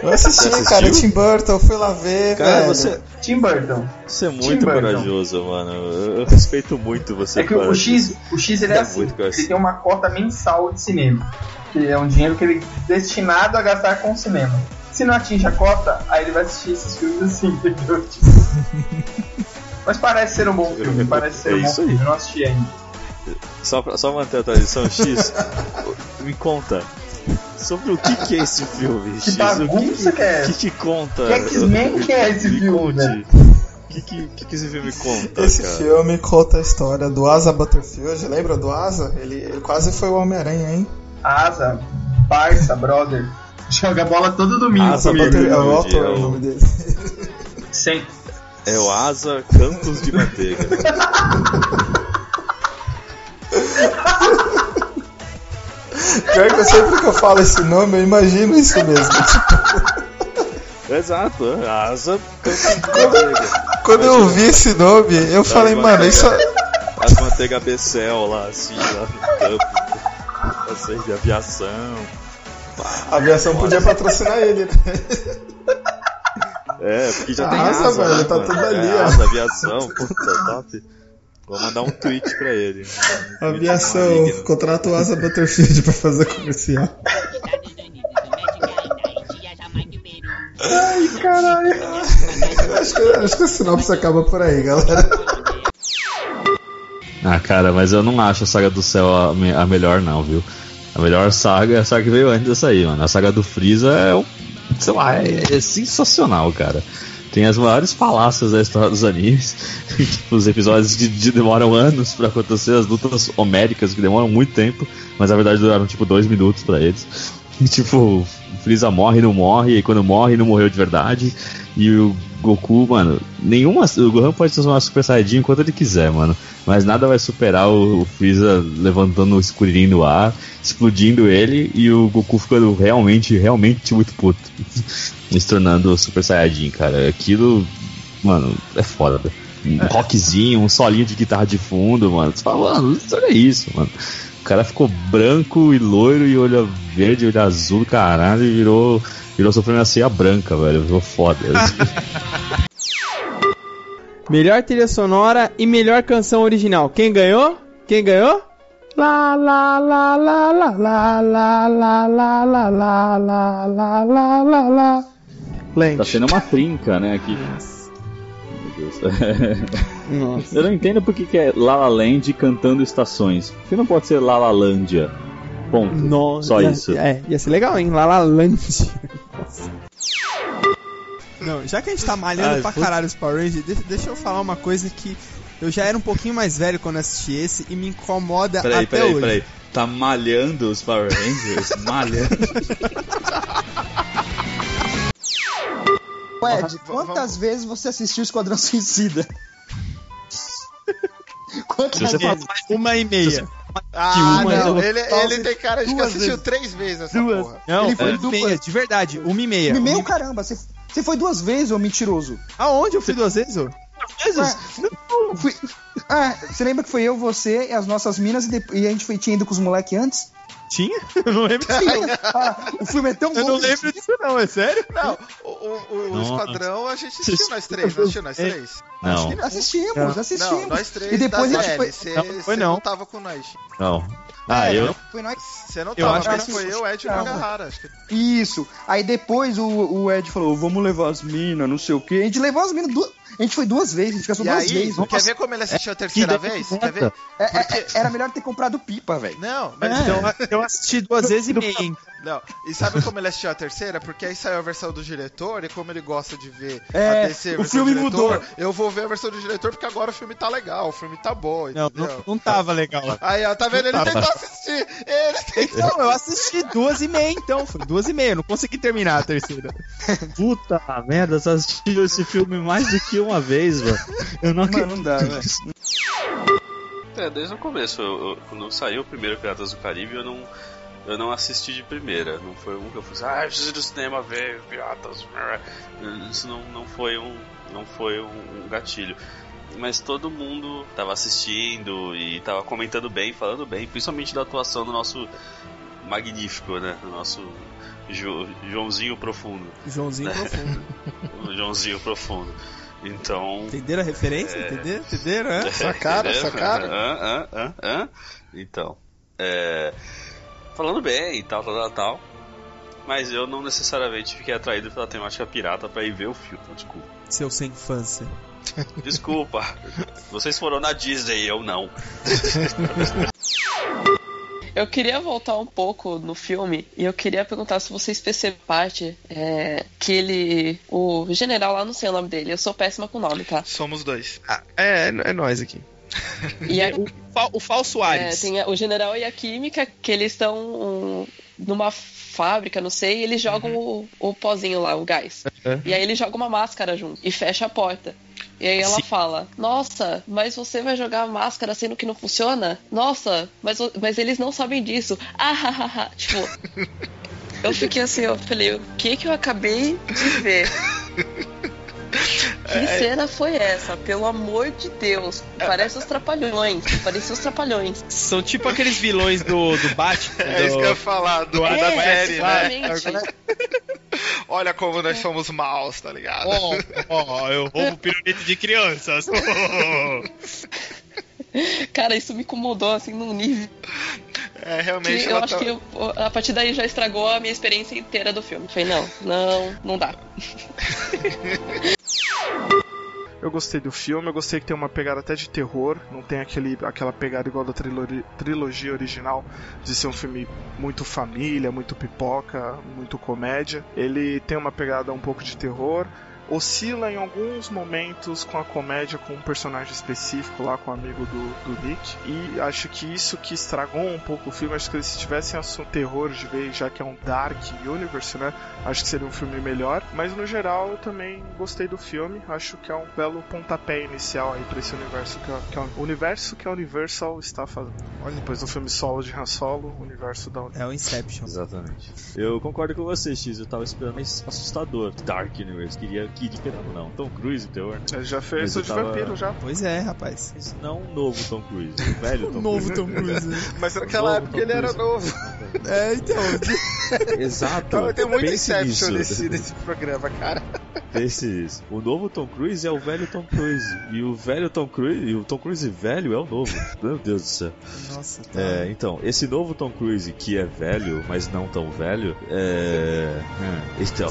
Eu assisti, cara. Tim Burton, eu fui lá ver, Cara, velho. você, Tim Burton. você é Tim muito Burton. corajoso, mano. Eu, respeito muito você. É que o. X, o X ele é, É assim, ele tem uma cota mensal de cinema. Que é um dinheiro que ele é destinado a gastar com cinema. Se não atinge a cota, aí ele vai assistir esses filmes assim, [LAUGHS] entendeu? Tipo- [LAUGHS] Mas parece ser um bom filme, parece ser É um bom filme, eu não assisti ainda. Só, pra- só manter a tradição X, [LAUGHS] me conta. Sobre o que, que é esse filme, Que X? bagunça o que, que é que, essa? que conta? Que X-Men que é esse me filme? O que, que, que, que esse filme conta, Esse cara? filme conta a história do Asa Butterfield. Lembra do Asa? Ele, ele quase foi o Homem-Aranha, hein? Asa, parça, brother. Joga bola todo domingo Asa comigo. Butter, é o Butterfield, autor é o o- nome dele. Sem. É o Asa Campos de Manteiga. Pior que eu sempre que eu falo esse nome, eu imagino isso mesmo. Exato, é Asa Campos de Manteiga. Quando eu ouvi esse nome, eu falei, mano, isso. As manteiga Becel lá, assim, lá no campo. Passeio de aviação. A aviação podia patrocinar ele. né? É, porque já tem Asa, asa, velho, né, tá mano? tudo ali, é, ó. Asa, aviação, puta, top. Vou mandar um tweet pra ele. Aviação, contrata o Asa Butterfield pra fazer comercial. Ai, caralho. Acho que, acho que a sinopse acaba por aí, galera. Ah, cara, mas eu não acho a Saga do Céu a, me- a melhor, não, viu? A melhor saga é a saga que veio antes dessa aí, mano. A saga do Freeza é, um- sei lá, é, é sensacional, cara. Tem as maiores falácias da história dos animes. [LAUGHS] tipo, os episódios de- demoram anos pra acontecer, as lutas homéricas que demoram muito tempo, mas na verdade duraram tipo dois minutos pra eles. E, tipo, o Freeza morre não morre, e quando morre não morreu de verdade. E o Goku, mano, nenhuma. O Gohan pode transformar Super Saiyajin enquanto ele quiser, mano. Mas nada vai superar o, o Freeza levantando o escurinho no ar, explodindo ele e o Goku ficando realmente, realmente muito puto. [LAUGHS] Se tornando Super Saiyajin, cara. Aquilo, mano, é foda. Um rockzinho, um solinho de guitarra de fundo, mano. Você fala, mano, olha isso, mano. O cara ficou branco e loiro e olho verde, olho azul, caralho, e virou, virou supremacia branca, velho. Virou foda. Melhor trilha sonora e melhor canção original. Quem ganhou? Quem ganhou? Lá, lá, lá, lá, lá, lá, lá, lá, lá, lá, lá, lá, lá, lá, lá, lá. Tá sendo uma trinca, né, aqui. Meu Deus. Nossa. Eu não entendo por que, que é La La Land cantando estações. Por que não pode ser La La Landia? Ponto. Nossa, Só ia- isso. É, ia ser legal, hein? La La Land. Nossa. [LAUGHS] Não, já que a gente tá malhando Ai, pra puta. caralho os Power Rangers, deixa, deixa eu falar uma coisa que eu já era um pouquinho mais velho quando assisti esse e me incomoda Peraí, até peraí, hoje. peraí. Tá malhando os Power Rangers? [LAUGHS] malhando. Ué, Ed, quantas vezes você assistiu Esquadrão Suicida? Quantas vezes? uma e meia. Ah, uma, não, ele, ele tem cara de que assistiu vezes. três vezes essa Duas. porra. Não, Ele foi uma e dupla. meia, de verdade, uma e meia. Me Uma e- caramba, você, você foi duas vezes, ô mentiroso. Aonde eu fui duas vezes? ô? Duas vezes? Eu fui- Ah, você lembra que foi eu, você e as nossas minas e, depois- e a gente foi, tinha ido com os moleques antes? Tinha? [LAUGHS] Eu não lembro disso. não. Ah, o filme é tão bom. Eu não lembro disso não, é sério? Não, o, o, o esquadrão a gente assistiu nós três, não assistiu nós É. três? Não. Assistimos, Não. assistimos. Não, nós três e depois a gente foi. Você Não, foi não. não tava com nós. Não. Ah, É, eu. Foi nós. Você não Eu tava, acho mas que- foi eu, Ed e o. Nagahara. Acho que Isso. Aí depois o, o Ed falou: vamos levar as minas, não sei o quê. A gente levou as minas duas. A gente foi duas vezes, a gente gastou E duas aí, vezes. quer Nossa, ver como ele assistiu a terceira que vez? Quer ver? é- é- Porque- era melhor ter comprado pipa, velho. Não, mas Então, [LAUGHS] eu assisti duas vezes e meia. hein? Não, e sabe como ele assistiu a terceira? Porque aí saiu a versão do diretor e como ele gosta de ver É, a DC o filme diretor, mudou. eu vou ver a versão do diretor porque agora o filme tá legal, o filme tá bom, Não, entendeu? não, não tava legal. Aí, ó, tá vendo? Ele Não tentou tava. assistir! Ele tentou! Então, eu assisti duas e meia, então. Foi duas e meia. eu Não consegui terminar a terceira. [LAUGHS] Puta merda, você assistiu esse filme mais do que uma vez, velho. Eu não acredito. Mano, não dá, velho. É, desde o começo. Eu, eu- quando saiu o primeiro Piratas do Caribe, eu não, eu não assisti de primeira. Não foi um que eu falei, ah, eu preciso ir no cinema ver Piratas. [LAUGHS] Isso não, não foi um, não foi um, um gatilho. Mas todo mundo tava assistindo e tava comentando bem, falando bem, principalmente da atuação do nosso magnífico, né? Do nosso Jo- Joãozinho Profundo. Joãozinho né? [LAUGHS] profundo. Joãozinho Profundo. Então. Entenderam a referência? É. Entenderam? Entenderam? é? [LAUGHS] Sua cara, sua cara. Hã, hã, hã, hã? Então, é, falando bem e tal, tal, tal, tal. Mas eu não necessariamente fiquei atraído pela temática pirata pra ir ver o filme. Então, desculpa. Seu sem infância. Desculpa. [LAUGHS] Vocês foram na Disney, eu não. [LAUGHS] Eu queria voltar um pouco no filme e eu queria perguntar se vocês perceberam parte é, que ele. O general lá, não sei o nome dele, eu sou péssima com o nome, tá? Somos dois. É, é nós aqui. E a- [LAUGHS] O, fa- o falso é, Ares. tem a- o general e a química, que eles estão um, numa fábrica, não sei, e eles jogam o, o pozinho lá, o gás. Uhum. E aí ele joga uma máscara junto e fecha a porta. E aí ela Sim. fala: Nossa, mas você vai jogar a máscara sendo que não funciona? Nossa, mas, mas eles não sabem disso. [LAUGHS] Ah, ha, ha, ha. Tipo, [LAUGHS] eu fiquei assim, eu falei: O que que eu acabei de ver? [LAUGHS] Que cena foi essa? Pelo amor de Deus. Parece os trapalhões. Parecia os trapalhões. São tipo aqueles vilões do, do Batman. É isso do- que eu ia falar, do, É, da série, né? Olha como nós somos maus, tá ligado? Ó, ó, eu roubo pirulito de crianças. [LAUGHS] Cara, isso me incomodou assim num nível É, que realmente eu acho tá... que eu- a partir daí já estragou a minha experiência inteira do filme. Falei, não, não, não dá. [LAUGHS] Eu gostei do filme, eu gostei que tem uma pegada até de terror, não tem aquele, aquela pegada igual da trilori- trilogia original de ser um filme muito família, muito pipoca, muito comédia. Ele tem uma pegada um pouco de terror, oscila em alguns momentos com a comédia com um personagem específico lá com o amigo do, do Nick e acho que isso que estragou um pouco o filme acho que se tivessem assunto terror de vez já que é um dark universe né acho que seria um filme melhor mas no geral eu também gostei do filme acho que é um belo pontapé inicial aí para esse universo que, a- que é o universo que a Universal está fazendo olha depois do filme solo de Han Solo o universo da É o Inception. Exatamente. Eu concordo com você, X. Eu tava esperando mais assustador. Dark Universe. Queria Kid, não. Tom Cruise, terror. Ele já fez Mas o eu de tava- vampiro já Pois é, rapaz. Mas não o novo Tom Cruise. O [LAUGHS] velho Tom Novo Cruise. Tom Cruise. [LAUGHS] mas naquela época Tom ele era Cruise. novo [LAUGHS] É, então. Exato. então tem muito Pense Inception nesse, nesse programa cara Pense nisso. O novo Tom Cruise é o velho Tom Cruise. E o velho Tom Cruise. E o Tom Cruise velho é o novo. Meu Deus do céu. Nossa, tá. É, então, esse novo Tom Cruise que é velho, mas não tão velho, é. é, Então.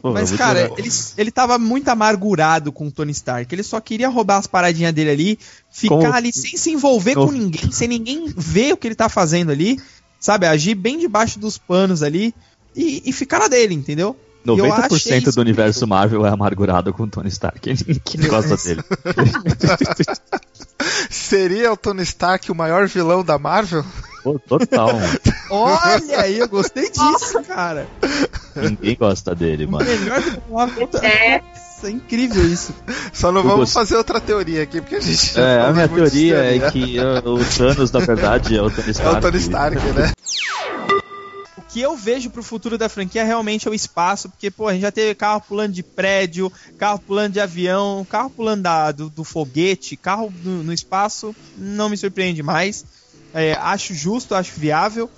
Pô, Mas, cara, ele, ele tava muito amargurado com o Tony Stark. Ele só queria roubar as paradinhas dele ali, ficar Como- ali sem se envolver Como- com ninguém, sem ninguém ver o que ele tá fazendo ali, sabe? Agir bem debaixo dos panos ali e, e ficar na dele, entendeu? E eu achei 90% isso do universo Marvel é amargurado com o Tony Stark. Ninguém [LAUGHS] gosta dele. [LAUGHS] seria o Tony Stark o maior vilão da Marvel Pô, Total, mano. [LAUGHS] Olha aí, eu gostei disso, cara. Ninguém gosta dele, O mano. melhor do Marvel. É. Nossa, é incrível isso. Só não Eu vamos gost- fazer outra teoria aqui, porque a gente já É, a minha de teoria é teoria. que o Thanos, na verdade, é o Tony É Stark. o Tony Stark, né? O que eu vejo pro futuro da franquia realmente é o espaço, porque, pô, a gente já teve carro pulando de prédio, carro pulando de avião, carro pulando da- do, do foguete, carro no, espaço, não me surpreende mais. É, acho justo, acho viável.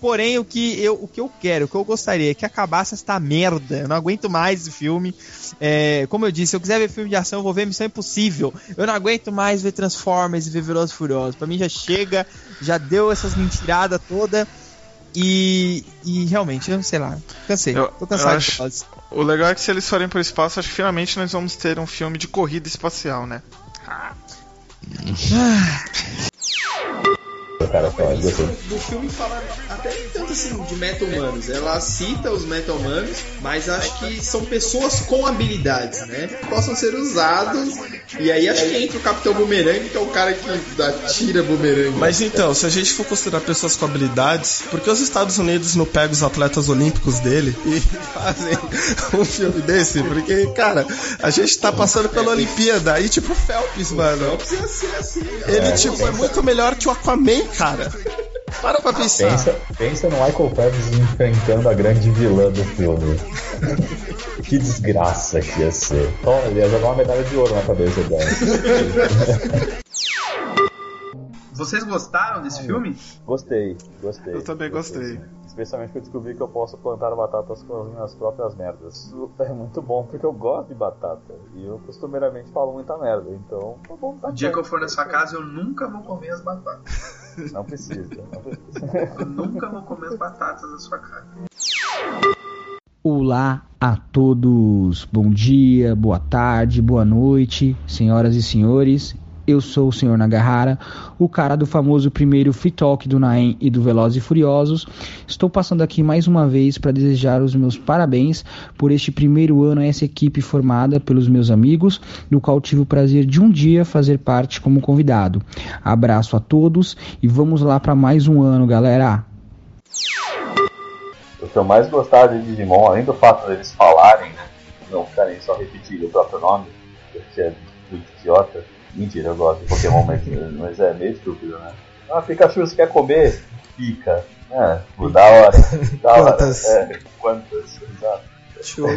Porém, o que, eu, o que eu quero, o que eu gostaria é que acabasse esta merda. Eu não aguento mais esse filme. É, como eu disse, se eu quiser ver filme de ação, eu vou ver Missão Impossível. Eu não aguento mais ver Transformers e ver Velozes Furiosos. Pra mim já chega, já deu essas mentiradas toda. E, e realmente, eu sei lá, cansei. Eu- Tô cansado eu acho-. O legal é que se eles forem pro espaço, acho que finalmente nós vamos ter um filme de corrida espacial, né? Cara, só, do filme fala até nem tanto assim de meta-humanos. Ela cita os meta-humanos, mas acho que são pessoas com habilidades, né? Que possam ser usados. E aí acho que entra o Capitão Boomerang, que é o cara que atira bumerangue. Mas então, se a gente for considerar pessoas com habilidades, por que os Estados Unidos não pegam os atletas olímpicos dele [LAUGHS] e fazem um filme desse? Porque, cara, a gente tá passando pela Olimpíada e tipo o Phelps, mano. Phelps ia ser assim. Ele, É, tipo, é muito melhor que o Aquaman, cara. Para pra pensar. Pensa, pensa no Michael Phelps enfrentando a grande vilã do filme. [LAUGHS] que desgraça que ia ser. Toma, ele ia jogar uma medalha de ouro na cabeça dela. [LAUGHS] Vocês gostaram desse filme? Gostei, gostei. Eu também gostei. Especialmente que eu descobri que eu posso plantar batatas com as minhas próprias merdas. Isso é muito bom porque eu gosto de batata. E eu costumeiramente falo muita merda. Então, tá bom, tá O dia que eu for na sua casa, eu nunca vou comer as batatas. [LAUGHS] Não precisa, não precisa. Eu nunca vou comer as batatas na sua casa. Olá a todos, bom dia, boa tarde, boa noite, senhoras e senhores. Eu sou o senhor Nagahara, o cara do famoso primeiro Free Talk do Naem e do Velozes e Furiosos. Estou passando aqui mais uma vez para desejar os meus parabéns por este primeiro ano a essa equipe formada pelos meus amigos, do qual tive o prazer de um dia fazer parte como convidado. Abraço a todos e vamos lá para mais um ano, galera. O que eu mais gostava de Digimon, além do fato deles falarem, né, não ficarem só repetindo o próprio nome, que é muito idiota. Mentira, eu gosto de Pokémon, mas, mas é meio estúpido, né? Ah, Pikachu, você quer comer? Pica. É, pô, da hora. Da hora. Quantas? É, quantas? Exato. Show. [LAUGHS]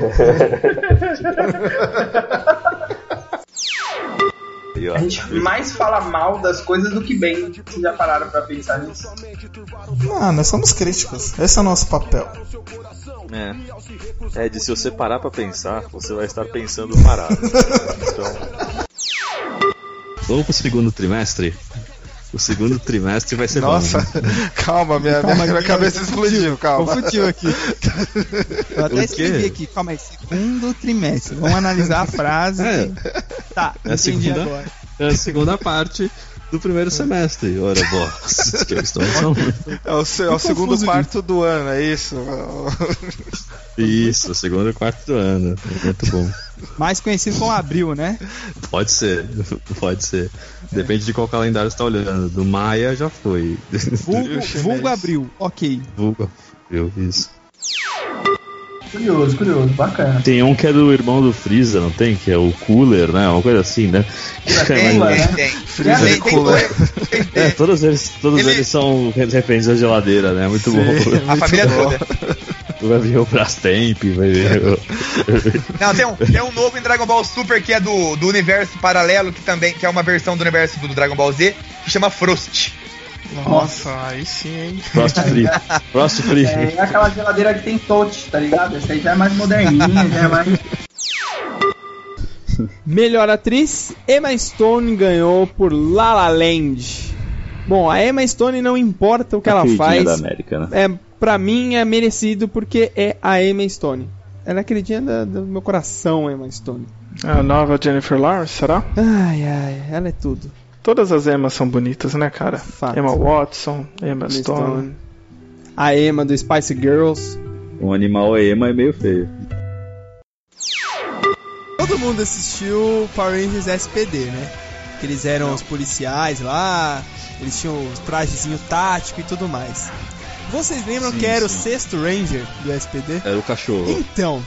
A gente mais fala mal das coisas do que bem. Vocês já pararam pra pensar nisso? Ah, nós somos críticos. Esse é o nosso papel. É. Ed, se você parar pra pensar, você vai estar pensando parado. [LAUGHS] Então, Vamos pro segundo trimestre? O segundo trimestre vai ser Nossa, bom. [LAUGHS] calma, minha, Calma, minha que- cabeça explodiu, calma. Confundiu aqui. [LAUGHS] Eu até escrevi aqui, calma aí, segundo trimestre. Vamos analisar a frase. É. Tá, É a entendi segunda, agora. é a segunda parte do primeiro semestre. Ora, [LAUGHS] estou É o, se- é o segundo confuso quarto do ano, é isso? Isso, segundo quarto do ano. Muito bom. Mais conhecido como Abril, né? Pode ser, pode ser. Depende de qual calendário você tá olhando. Do Maia já foi. Vulgo, [LAUGHS] vulgo Abril, ok. Vulgo. Eu, isso. Curioso, curioso, bacana. tem um que é do irmão do Freeza, não tem? Que é o Cooler, né? Uma coisa assim, né? Tem, [LAUGHS] Mas- tem, tem. Freezer Tem- tem Cooler. dois- [LAUGHS] É, todos eles, todos Ele- eles são referências à geladeira, né? Muito bom. A família toda. [LAUGHS] Vai vir o Brastemp, vai vir o... Não, tem um, tem um novo em Dragon Ball Super que é do, do universo paralelo, que também que é uma versão do universo do Dragon Ball Z, que chama Frost. Nossa, aí sim, hein? Frost [LAUGHS] Free. Frost Free. É, é aquela geladeira que tem touch, tá ligado? Essa aí já é mais moderninha, já é mais. Melhor atriz, Emma Stone ganhou por La La Land. Bom, a Emma Stone não importa o que A ela faz. da América, né? É, pra mim é merecido porque é a Emma Stone. Ela é queridinha da- do meu coração, Emma Stone. A nova Jennifer Lawrence, será? Ai, ai, ela é tudo. Todas as Emmas são bonitas, né, cara? Fato. Emma Watson, Emma Emma Stone. A Emma do Spice Girls. Um animal ema é meio feio. Todo mundo assistiu Power Rangers SPD, né? Que eles eram os policiais lá, eles tinham os trajezinho tático e tudo mais. Vocês lembram Sim, que era o sim. sexto Ranger do SPD? Era o cachorro. Então,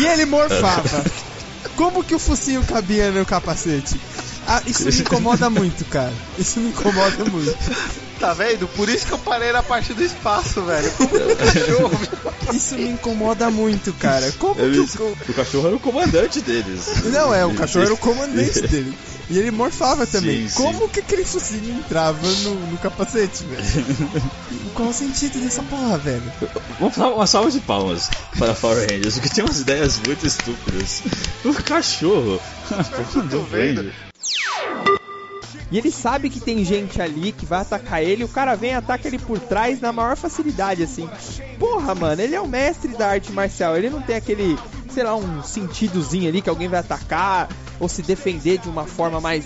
e ele morfava. [LAUGHS] Como que o focinho cabia no capacete? Ah, isso me incomoda muito, cara. Isso me incomoda muito. Tá vendo? Por isso que eu parei na parte do espaço, velho. Como que o cachorro? Isso me incomoda muito, cara. Como Eles- que o... O cachorro era o comandante deles. Não, é, o cachorro era o comandante [LAUGHS] dele. E ele morfava também. Sim, Como que aquele focinho entrava no, no capacete, velho? Qual o sentido dessa porra, velho? Vamos dar uma salva de palmas para Power Rangers, porque tem umas ideias muito estúpidas. O cachorro. Porra, do Ranger. E ele sabe que tem gente ali que vai atacar ele, o cara vem e ataca ele por trás na maior facilidade, assim. Porra, mano, ele é o mestre da arte marcial, ele não tem aquele, sei lá, um sentidozinho ali que alguém vai atacar ou se defender de uma forma mais.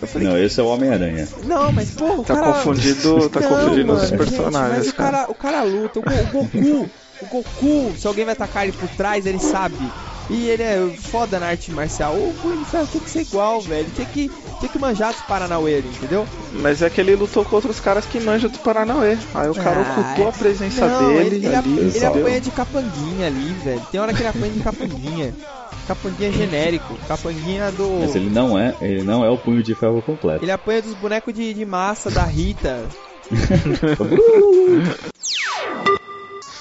Eu falei, Não, esse é o Homem-Aranha. não, mas porra, o Tá cara. confundido- tá confundindo os gente, personagens, mas o cara, o cara luta, o, Go- o Goku, o Goku, se alguém vai atacar ele por trás, ele sabe. E ele é foda na arte marcial. O Punho de Ferro tinha que ser igual, velho. Tinha que, tinha que manjar dos Paranauê, ali, entendeu? Mas é que ele lutou contra os caras que manjam do Paranauê. Aí o cara Ah, ocultou a presença não, dele Ele, ele, ali. ele entendeu? apanha de capanguinha ali, velho. Tem hora que ele apanha de capanguinha. Capanguinha genérico. Capanguinha do. Mas ele não é, ele não é o punho de ferro completo. Ele apanha dos bonecos de, de massa da Rita. [LAUGHS]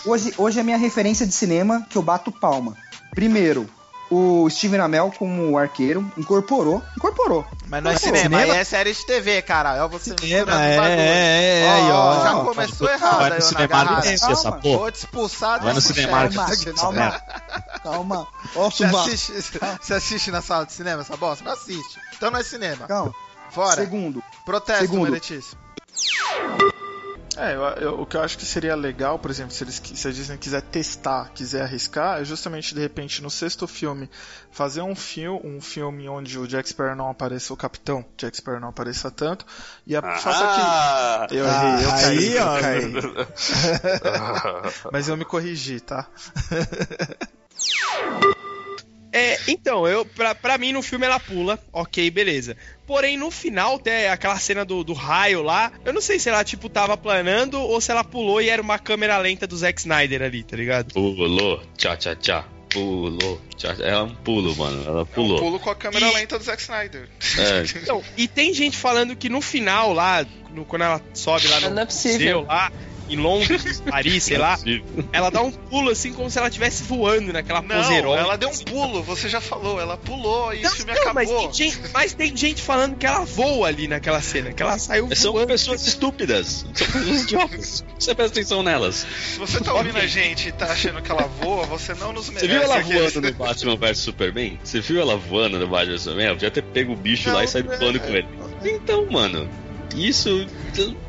Hoje, hoje é minha referência de cinema que eu bato palma. Primeiro, o Steven Amell como arqueiro incorporou. Incorporou. Mas não é cinema, cinema- é série de TV, cara. É você Cinema, é, bagulho. é, é, Ó, aí, ó. Já começou Vai errado no aí, ô Cinemark Nagarrara. assistir essa Calma, porra. Vou te expulsar Vai no essa Calma. Calma. Ó, Você assiste, você assiste na sala de cinema essa bosta? Não assiste. Então não é cinema. Calma. Fora. Segundo. Protesto, Segundo. Meretíssimo. É, eu, eu- o que eu acho que seria legal, por exemplo, se eles se a Disney quiser testar, quiser arriscar, é justamente de repente no sexto filme fazer um filme, um filme onde o Jack Sparrow não apareça, o Capitão Jack Sparrow não apareça tanto, e a, faça que eu errei, eu caí, aí, eu ó. caí. [LAUGHS] Mas eu me corrigi, tá? [LAUGHS] É, então, eu, pra, pra mim no filme ela pula, ok, beleza. Porém, no final, tem aquela cena do, do raio lá, eu não sei se ela, tipo, tava planando ou se ela pulou e era uma câmera lenta do Zack Snyder ali, tá ligado? Pulou, tchá tchá tchá. Pulou, tchá. É um pulo, mano. Ela pulou. Pulo com a câmera lenta do Zack Snyder. É. [LAUGHS] Então, e tem gente falando que no final lá, no- quando ela sobe lá no Não é possível. lá, em Londres, [LAUGHS] Paris, sei lá, ela dá um pulo assim como se ela estivesse voando naquela pose Não, heróica. ela deu um pulo, você já falou, ela pulou e Não, o filme não, mas acabou. tem, gente, mas tem gente falando que ela voa ali naquela cena, que ela saiu São voando. pessoas estúpidas. São pessoas idiotas. Você presta atenção nelas. Se você tá ouvindo a gente e tá achando que ela voa, você não nos merece. Você viu ela voando no Batman vs Superman? Você viu ela voando no Batman vs Superman? Ela podia ter pego o bicho lá e saído voando com ele. Então, mano, isso.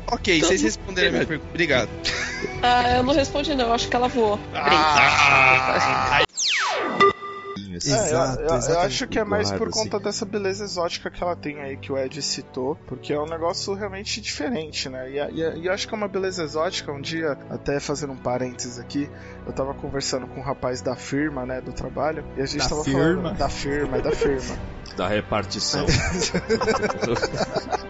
Ok, vocês responderam a minha pergunta. Obrigado. Ah, eu não respondi não, acho que ela voou. Ah, Exato, É, eu, eu- eu acho que é mais por conta dessa beleza exótica que ela tem aí, que o Ed citou, porque é um negócio realmente diferente, né? E, a- e e eu acho que é uma beleza exótica. Um dia, até fazendo um parênteses aqui, eu tava conversando com um rapaz da firma, né, do trabalho, e a gente Da tava firma? falando. Da firma, é da firma. [LAUGHS] Da repartição. [LAUGHS]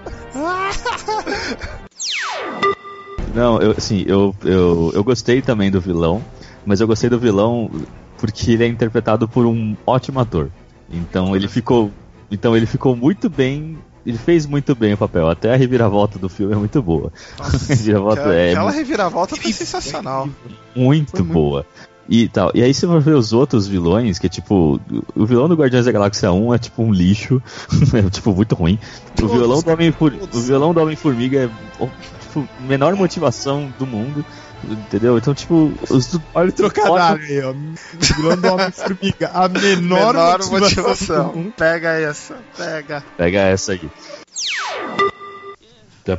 Não, eu, assim, eu, eu, eu gostei também do vilão, mas eu gostei do vilão porque ele é interpretado por um ótimo ator. Então ele ficou, então ele ficou muito bem, ele fez muito bem o papel. Até a reviravolta do filme é muito boa. [LAUGHS] a reviravolta Aquela, é aquela reviravolta foi sensacional. muito boa. E tal. E aí você vai ver os outros vilões, que é tipo. O vilão do Guardiões da Galáxia 1 é tipo um lixo. [LAUGHS] é tipo muito ruim. O vilão do Homem O vilão do Homem-Formiga é tipo, menor motivação do mundo. Entendeu? Então, tipo, os do... Olha o trocadilho aí, ó. O vilão do Homem-Formiga. A menor, Menor motivação. motivação. do mundo. Pega essa, pega. Pega essa aí. Tá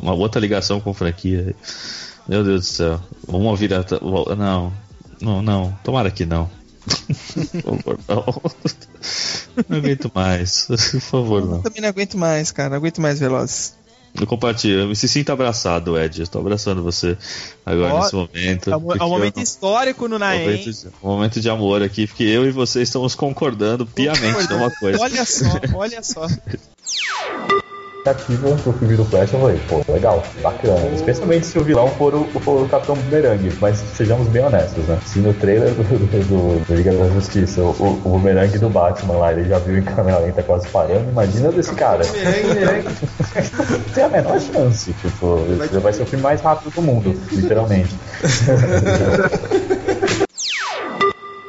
uma outra ligação com franquia. Meu Deus do céu. Vamos ouvir a. Não. Não, não. Tomara que não. Por favor, não. Não aguento mais. Por favor, não. Também não aguento mais, cara. Não aguento mais Velozes. Eu compartilho. Eu me sinto abraçado, Ed. Eu estou abraçando você agora Ó, nesse momento. É um, é um momento eu- histórico no um Naem. momento, de, um momento de amor aqui, porque eu e você estamos concordando piamente numa coisa. Olha só, olha só. [LAUGHS] expectativa pro filme do Flash, eu falei, pô, legal, bacana. Especialmente se o vilão for o, for o Capitão Boomerang, mas sejamos bem honestos, né? Se no trailer do, do, do Liga da Justiça o, o Boomerang do Batman lá, ele já viu em câmera lenta quase parando, imagina desse cara. Não [LAUGHS] tem a menor chance, tipo, vai ser o filme mais rápido do mundo, literalmente. [LAUGHS]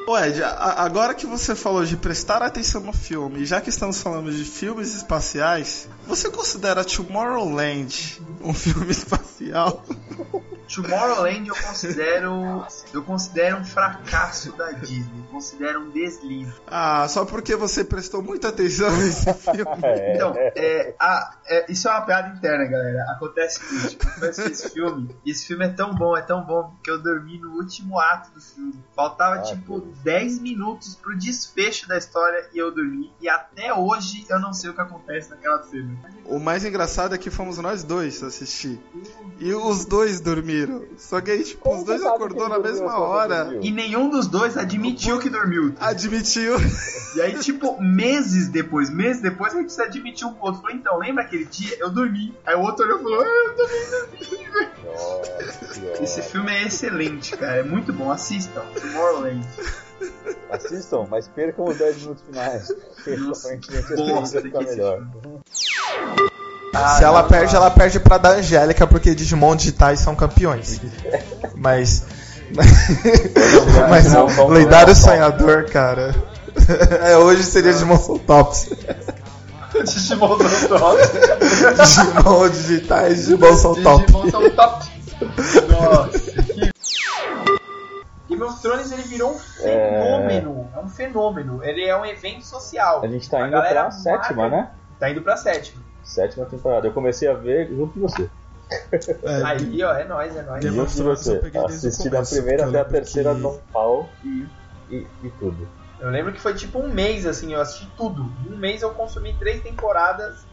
Ô, Ed, agora que você falou de prestar atenção no filme, já que estamos falando de filmes espaciais, você considera Tomorrowland um filme espacial? Tomorrowland eu considero. Eu considero um fracasso da Disney. Eu considero um deslize. Ah, só porque você prestou muita atenção nesse filme. [LAUGHS] Então, é, a- é, isso é uma piada interna, galera. Acontece o seguinte, quando eu assisti esse filme, e esse filme é tão bom, é tão bom, que eu dormi no último ato do filme. Faltava, tipo, 10 minutos pro desfecho da história e eu dormi. E até hoje eu não sei o que acontece naquela cena. O mais engraçado é que fomos nós dois assistir. E os dois dormiram. Só que aí, tipo, os dois acordou na mesma hora. E nenhum dos dois admitiu que dormiu. Admitiu. E aí, tipo, meses depois, meses depois, a gente se admitiu um pro outro. Falou, então, lembra aquele dia? Eu dormi. Aí o outro olhou e falou, ah, eu também dormi. Esse filme é excelente, cara. É muito bom. Assistam. Tomorrowland. Assistam, mas percam os 10 minutos finais. Porque aparentemente a bosta experiência fica melhor. Se ela perde, ela perde pra da Angélica, porque Digimon digitais são campeões. [LAUGHS] Mas. Mas Digimon são o lendário sonhador, cara. É, hoje seria Digimon são tops. Digimon são top. Digimon digitais, Digimon são top. Digimon são top. Nossa. Game of Thrones ele virou um fenômeno. É... um fenômeno. Ele é um evento social. A gente tá indo galera pra sétima, marca- né? Tá indo pra sétima. Sétima temporada. Eu comecei a ver junto com você. Aí, ó, é nóis, é nóis. você. Assisti da primeira até a terceira não pau e, e, e tudo. Eu lembro que foi tipo um mês, assim, eu assisti tudo. Em um mês eu consumi três temporadas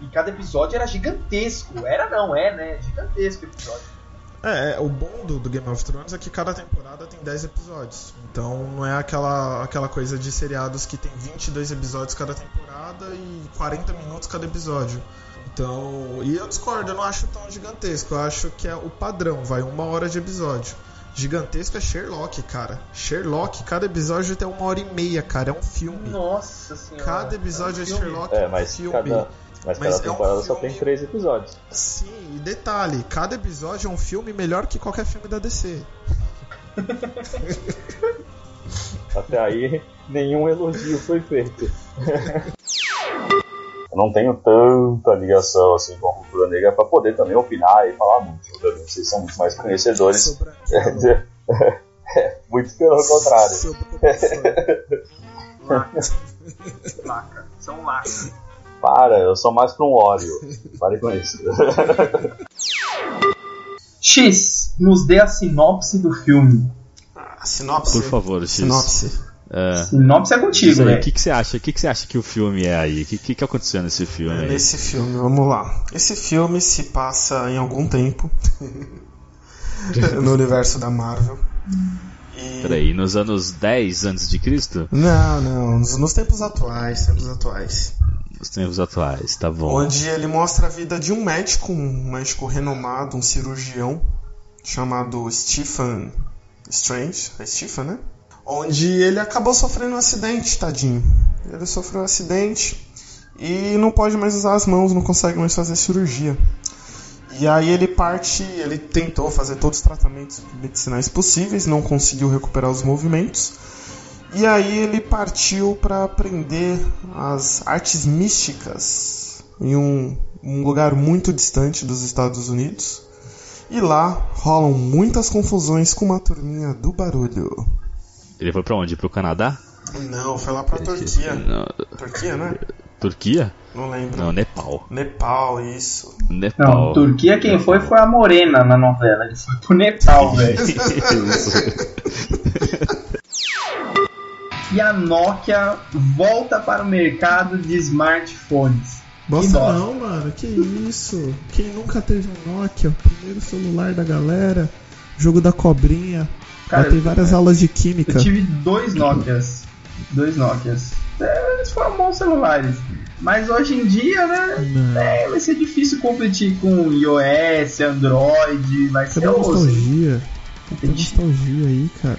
e cada episódio era gigantesco. Era não, é, né? Gigantesco o episódio. É, é, o bom do, do Game of Thrones é que cada temporada tem 10 episódios. Então não é aquela, aquela coisa de seriados que tem 22 episódios cada temporada e 40 minutos cada episódio. Então, e eu discordo, eu não acho tão gigantesco. Eu acho que é o padrão, vai uma hora de episódio. Gigantesco é Sherlock, cara. Sherlock, cada episódio tem uma hora e meia, cara. É um filme. Nossa senhora. Cada episódio É um de filme. Sherlock É, um mas filme. cada, mas cada Mas é um temporada só tem três episódios. Sim, e detalhe, cada episódio é um filme melhor que qualquer filme da DC. [LAUGHS] Até aí, nenhum elogio foi feito. [LAUGHS] Eu não tenho tanta ligação assim com a cultura negra pra poder também opinar e falar muito. Vocês são muito mais conhecedores. [LAUGHS] É, muito pelo contrário. Laca. São laca. Para, eu sou mais pra um óleo. Pare com isso. [LAUGHS] X, nos dê a sinopse do filme. A sinopse? Por favor, X. Sinopse. É. Sinopse é contigo, velho. O que, que você acha? O que, que você acha que o filme é aí? O que, que, que aconteceu nesse filme aí? Nesse filme, vamos lá. Esse filme se passa em algum tempo [LAUGHS] no universo da Marvel. E... Peraí, nos anos 10 antes de Cristo? Não, não, nos, nos tempos atuais, tempos atuais. Nos tempos atuais, tá bom. Onde ele mostra a vida de um médico, um médico renomado, um cirurgião, chamado Stephen Strange, é Stephen, né? Onde ele acabou sofrendo um acidente, tadinho. Ele sofreu um acidente e não pode mais usar as mãos, não consegue mais fazer cirurgia. E aí ele parte, ele tentou fazer todos os tratamentos medicinais possíveis, não conseguiu recuperar os movimentos. E aí ele partiu para aprender as artes místicas em um, um lugar muito distante dos Estados Unidos. E lá rolam muitas confusões com uma turminha do barulho. Ele foi pra onde? Pro Canadá? Não, foi lá pra Turquia. Não. Turquia, né? Turquia? Não lembro. Não, Nepal. Nepal, isso. Nepal. Não, Turquia quem foi foi a Morena na novela. Ele foi pro Nepal, [LAUGHS] velho. [LAUGHS] [LAUGHS] e a Nokia volta para o mercado de smartphones. Bosta Que não, mano, que isso? Quem nunca teve um Nokia, o primeiro celular da galera, jogo da cobrinha. Cara, Já tem várias eu- aulas de química. Eu tive dois Nokias. Dois Nokias. É, eles foram bons celulares. Mas hoje em dia, né? é, vai ser difícil competir com iOS, Android. Vai Cadê ser osso. nostalgia? Tem nostalgia aí, cara.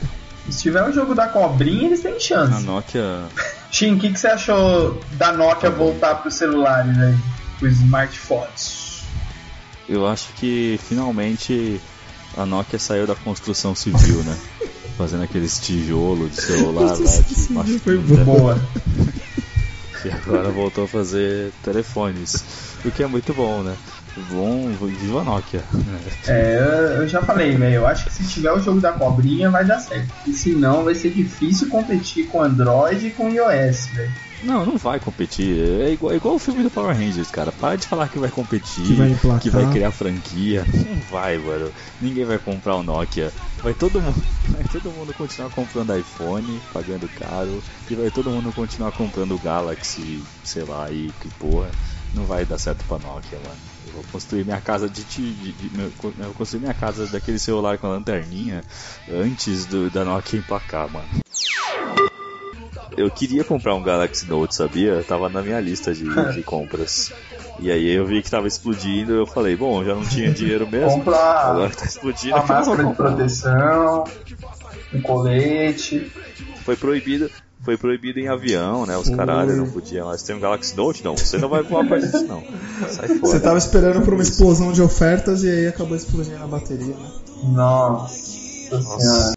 Se tiver o jogo da cobrinha, eles têm A chance. Nokia. [LAUGHS] Shin, o que, que você achou da Nokia voltar para os celulares aí? Os smartphones? Eu acho que finalmente a Nokia saiu da construção civil, né? [LAUGHS] fazendo aqueles tijolos de celular lá. Esse de foi boa. [LAUGHS] E agora voltou a fazer telefones. O que é muito bom, né? A Nokia. É, eu- já falei, velho. Eu acho que se tiver o jogo da cobrinha vai dar certo. E se não, vai ser difícil competir com Android e com iOS, velho. Não, não vai competir. É igual, é igual o filme do Power Rangers, cara. Para de falar que vai competir, Que vai que vai criar franquia. Não vai, mano. Ninguém vai comprar o Nokia. Vai todo mundo, [LAUGHS] vai todo mundo continuar comprando iPhone, pagando caro, e vai todo mundo continuar comprando o Galaxy, sei lá, e que porra. Não vai dar certo pra Nokia, mano. Vou construir minha casa de, ti- de, de meu- eu construir minha casa daquele celular com a lanterninha antes do, da Nokia emplacar, mano. Eu queria comprar um Galaxy Note, sabia? Tava na minha lista de, [LAUGHS] de compras. E aí eu vi que tava explodindo, eu falei, bom, já não tinha dinheiro mesmo. Compra agora tá explodindo. Uma máscara de comprar. proteção, um colete. Foi proibido, foi proibido em avião, né? Os caralho não podiam. Mas tem um Galaxy Note? Não, você não vai voar com a gente, não. Sai fora. Você tava esperando por uma explosão de ofertas e aí acabou explodindo a bateria, né? Nossa, senhora.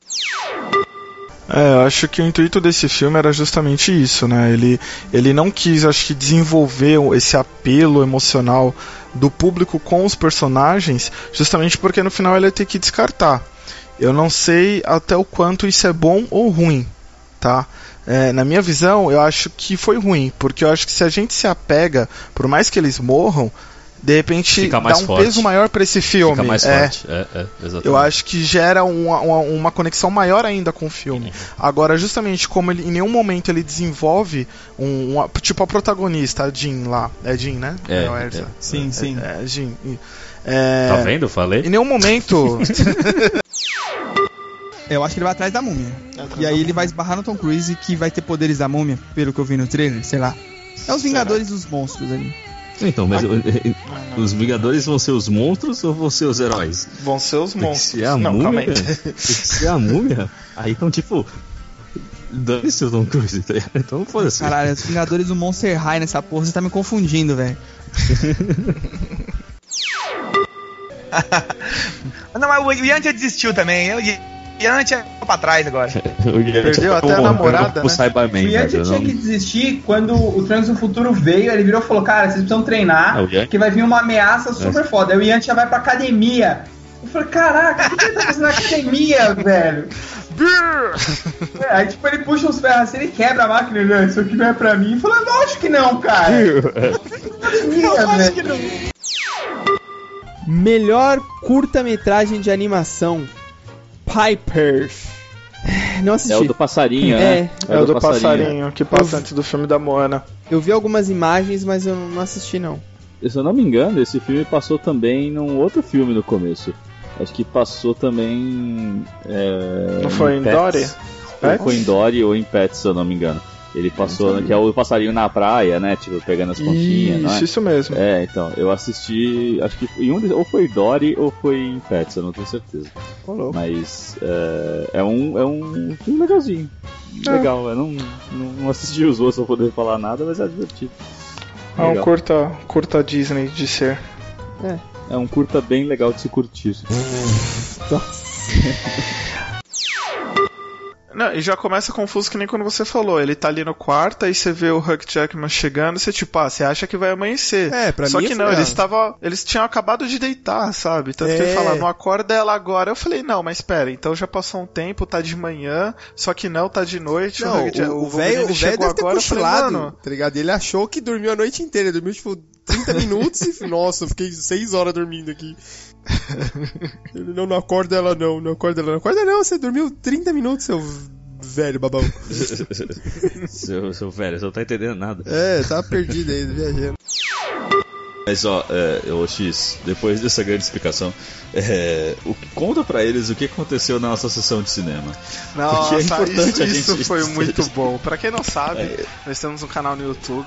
É, eu acho que o intuito desse filme era justamente isso, né? Ele, ele não quis, acho que, desenvolver esse apelo emocional do público com os personagens, justamente porque no final ele ia ter que descartar. Eu não sei até o quanto isso é bom ou ruim, tá? É, na minha visão, eu acho que foi ruim, porque eu acho que se a gente se apega, por mais que eles morram, de repente dá um forte. peso maior pra esse filme. Fica mais é. forte. É, é, exatamente. Eu acho que gera uma, uma, uma conexão maior ainda com o filme. Agora, justamente como ele, em nenhum momento ele desenvolve um, uma- tipo a protagonista, a Jean lá. É Jean, né? É, a Erza. é. Sim, sim. É, é Jean. É, Tá vendo? Falei. Em nenhum momento. [LAUGHS] Eu acho que ele vai atrás da múmia. E aí ele vai esbarrar no Tom Cruise que vai ter poderes da múmia, pelo que eu vi no trailer, sei lá. É os Vingadores dos Monstros ali. Então, mas os Vingadores vão ser os monstros ou vão ser os heróis? Vão ser os monstros. ser a Não, calma múmia. ser a múmia. Aí então, tipo. Dane-se o Tom Cruise, tá ligado? Então foda-se. Caralho, os Vingadores do Monster High nessa porra, você tá me confundindo, velho. [LAUGHS] Não, mas o Yantia desistiu também. O Yantia ficou pra trás agora. [LAUGHS] Perdeu até a namorada, O né? Cyberman, O. Yantia eu tinha não- que desistir quando o Trunks do Futuro veio, ele virou e falou, cara, vocês precisam treinar, É, que vai vir uma ameaça super foda. Aí o Yantia vai pra academia. Eu falei, caraca, o que ele tá fazendo na academia, [LAUGHS] velho? É, aí tipo, ele puxa uns ferros assim, ele quebra a máquina, ele, "Ah, isso aqui não é pra mim. Eu falei, lógico que não, cara. Academia, [LAUGHS] velho. Melhor curta-metragem de animação. Piper. Não assisti. É o do passarinho, É. né? É o do passarinho, que passa Eu- antes do filme da Moana. Eu vi algumas imagens, mas eu não assisti não. Se eu não me engano, esse filme passou também num outro filme no começo. Acho que passou também. É, Não foi em Pets. Dory? Ou Pets? foi em Dory ou em Pets, se eu não me engano. Ele passou, que é o passarinho na praia, né? Tipo, pegando as pontinhas, não é? Isso, isso mesmo. É, então, eu assisti, acho que em um ou foi Dory ou foi em Pets, eu não tenho certeza. Mas é, é um é um filme legalzinho. É. Legal, eu não, não, assisti os outros pra poder falar nada, mas é divertido. É um curta, curta Disney de ser. É, é um curta bem legal de se curtir. [LAUGHS] [LAUGHS] Não, e já começa confuso que nem quando você falou. Ele tá ali no quarto, aí você vê o Hugh Jackman chegando, você tipo, ah, você acha que vai amanhecer. É, pra Só mim que foi, não, ah. eles estavam. Eles tinham acabado de deitar, sabe? Tanto que ele É. fala, não acorda ela agora. Eu falei, não, mas espera, então já passou um tempo, tá de manhã, só que não, tá de noite. Não, o velho o velho chegou deve ter agora, falei, cochilado, tá ligado? Ele achou que dormiu a noite inteira, ele dormiu tipo 30 [LAUGHS] minutos e, nossa, eu fiquei 6 horas dormindo aqui. [LAUGHS] Ele, não, não acorda ela não, não acorda ela não. Acorda não, você dormiu 30 minutos, seu velho babão. [LAUGHS] seu, seu velho, você não tá entendendo nada. É, tava perdido aí, viajando. Mas ó, é, ô X, depois dessa grande explicação, é, o, conta pra eles o que aconteceu na nossa sessão de cinema. Nossa, Porque é importante isso, a gente. isso foi [LAUGHS] muito bom. Pra quem não sabe, É. nós temos um canal no YouTube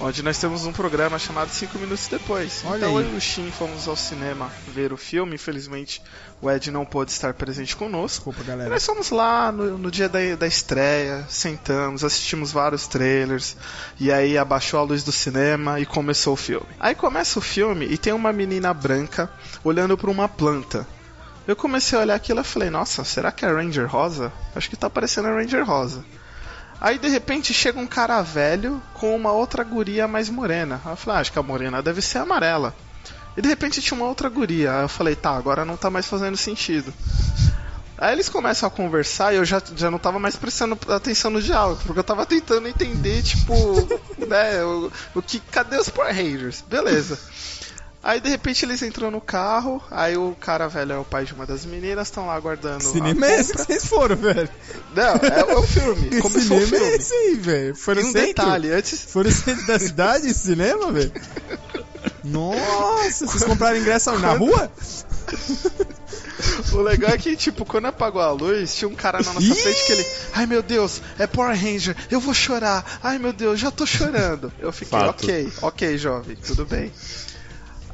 onde nós temos um programa chamado 5 Minutos Depois. Olha então aí. eu e o Shin fomos ao cinema ver o filme. Infelizmente o Ed não pôde estar presente conosco. Desculpa, E galera. nós fomos lá no, no dia da, da estreia, sentamos, assistimos vários trailers, e aí abaixou a luz do cinema e começou o filme. Aí começa o filme e tem uma menina branca olhando para uma planta. Eu comecei a olhar aquilo e falei, nossa, será que é a Ranger Rosa? Acho que tá parecendo a Ranger Rosa. Aí de repente chega um cara velho com uma outra guria mais morena. Aí eu falei, ah, acho que a morena deve ser amarela. E de repente tinha uma outra guria. Aí eu falei, tá, agora não tá mais fazendo sentido. Aí eles começam a conversar e eu já, já não tava mais prestando atenção no diálogo, porque eu tava tentando entender, tipo, [LAUGHS] né, o, o que. Cadê os Power Rangers? Beleza. Aí de repente eles entram no carro, aí o cara velho é o pai de uma das meninas, estão lá aguardando. Cinema é esse que vocês foram, velho. Não, é, é o filme. Começou o cinema filme. é esse aí, velho? Foi no um centro? detalhe, antes. Foi no centro da cidade esse cinema, velho? Nossa, vocês compraram ingresso na rua? O legal é que, tipo, quando apagou a luz, tinha um cara na nossa frente que ele. Ai meu Deus, é Power Ranger, eu vou chorar. Ai meu Deus, já tô chorando. Eu fiquei, Fato. ok, ok, jovem, tudo bem.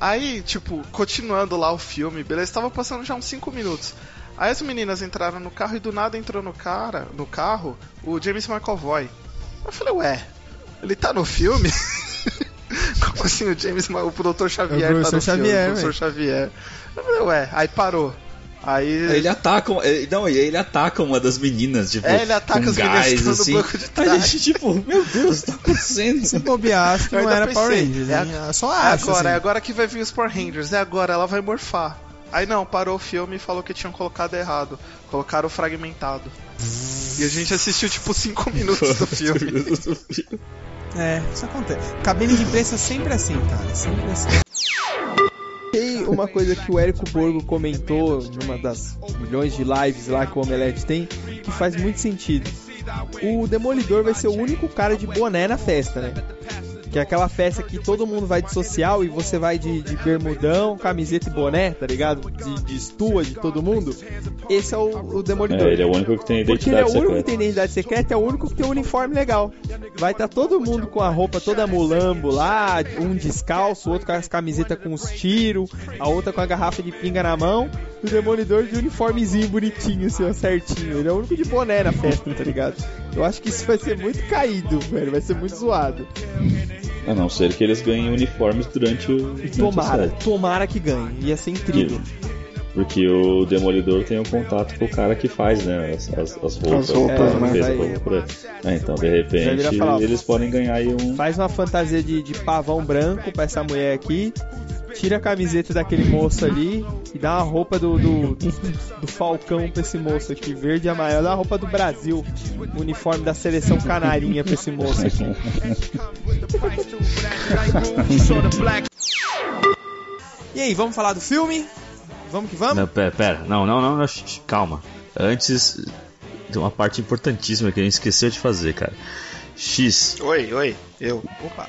Aí, tipo, continuando lá o filme, beleza, tava passando já uns 5 minutos. Aí as meninas entraram no carro e do nada entrou no cara, no carro, o James McAvoy. Eu falei, ué, ele tá no filme? [LAUGHS] Como assim o James, o Dr. Xavier É o tá no Xavier, filme? O Professor Xavier. Eu falei, ué, aí parou. Aí Ele ataca, ele- não, ele ataca uma das meninas, tipo, É, ele ataca com as meninas gás, no assim. banco de A trás. gente, tipo, meu Deus, tá acontecendo? Se bobear, acho que não era Power pensei, Rangers. é a- Só É acho, agora, é assim. agora que vai vir os Power Rangers, é agora, ela vai morfar. Aí não, parou o filme e falou que tinham colocado errado. Colocaram fragmentado. E a gente assistiu tipo 5 [LAUGHS] minutos do filme. É, isso acontece. Cabine de imprensa é sempre assim, cara. Sempre assim. Uma coisa que o Érico Borgo comentou numa das milhões de lives lá que o Omelete tem, que faz muito sentido. O Demolidor vai ser o único cara de boné na festa, né? Que é aquela festa que todo mundo vai de social e você vai de, de bermudão, camiseta e boné, tá ligado? De, de estua de todo mundo. Esse é o, o Demolidor. É, ele é o único que tem Porque ele é o identidade único que secreta. tem identidade secreta, é o único que tem um uniforme legal. Vai estar todo mundo com a roupa toda mulambo lá, um descalço, o outro com as camisetas com os tiros, a outra com a garrafa de pinga na mão, e o demolidor de uniformezinho bonitinho, assim, ó, certinho. Ele é o único de boné na festa, tá ligado? Eu acho que isso vai ser muito caído, velho, vai ser muito zoado. A não ser que eles ganhem uniformes durante o. Tomara, tomara que ganhe, ia ser incrível. Porque o Demolidor tem um contato com o cara que faz, né? As, as, as roupas. As roupas, né, né? fez Aí- roupa. É, então, de repente, falar, eles podem ganhar aí um. Faz uma fantasia de, de pavão branco pra essa mulher aqui. Tira a camiseta daquele moço ali e dá uma roupa do, do, do Falcão pra esse moço aqui, verde e amarelo. Dá uma roupa do Brasil, o uniforme da seleção canarinha pra esse moço aqui. E aí, vamos falar do filme? Vamos que vamos? Não, pera, pera. Não, não, não, não, calma. Antes, tem uma parte importantíssima que a gente esqueceu de fazer, cara. X, Oi, oi, eu. Opa.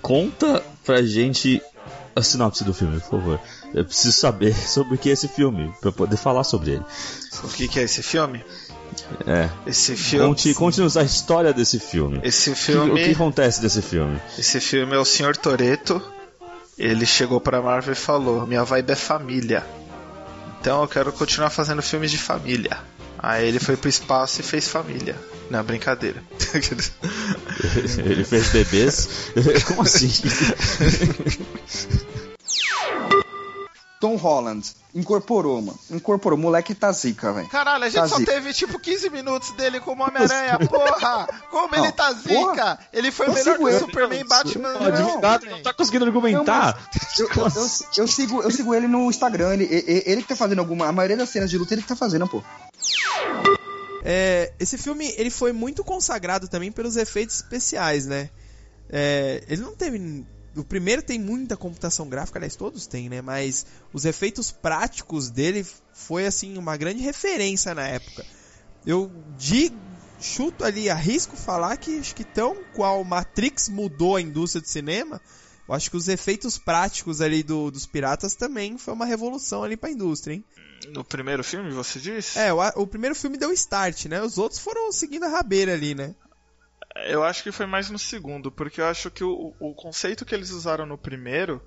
conta pra gente a sinopse do filme, por favor. Eu preciso saber [LAUGHS] sobre o que é esse filme, pra eu poder falar sobre ele. O que, que é esse filme? É. Esse filme. Conte, conte-nos a história desse filme. Esse O que- filme- O que acontece desse filme? Esse filme é o Sr. Toreto. Ele chegou pra Marvel e falou: Minha vibe é família. Então eu quero continuar fazendo filmes de família. Aí ele foi pro espaço e fez família. Não, brincadeira. [LAUGHS] Ele fez bebês? [LAUGHS] Como assim? Tom Holland incorporou, mano. Incorporou. O moleque tá zica, velho. Caralho, a gente Tá só zica. teve tipo 15 minutos dele como Homem-Aranha, porra! Como ele Não, tá zica! porra. Ele foi melhor que o ele. Superman e Batman. Não, não, advogado velho. tá conseguindo argumentar. Eu, eu- eu- eu sigo, eu sigo ele no Instagram. Ele, ele, ele que tá fazendo alguma. A maioria das cenas de luta ele que tá fazendo, pô. É, esse filme ele foi muito consagrado também pelos efeitos especiais, né? É, ele não teve. O primeiro tem muita computação gráfica, aliás, todos têm, né? Mas os efeitos práticos dele foi assim uma grande referência na época. Eu digo, chuto ali, arrisco falar que acho que tão qual Matrix mudou a indústria de cinema, eu acho que os efeitos práticos ali do- dos piratas também foi uma revolução ali pra indústria, hein? No primeiro filme, você disse? É, o, o primeiro filme deu start, né? Os outros foram seguindo a rabeira ali, né? Eu acho que foi mais no segundo, porque eu acho que o, o conceito que eles usaram no primeiro.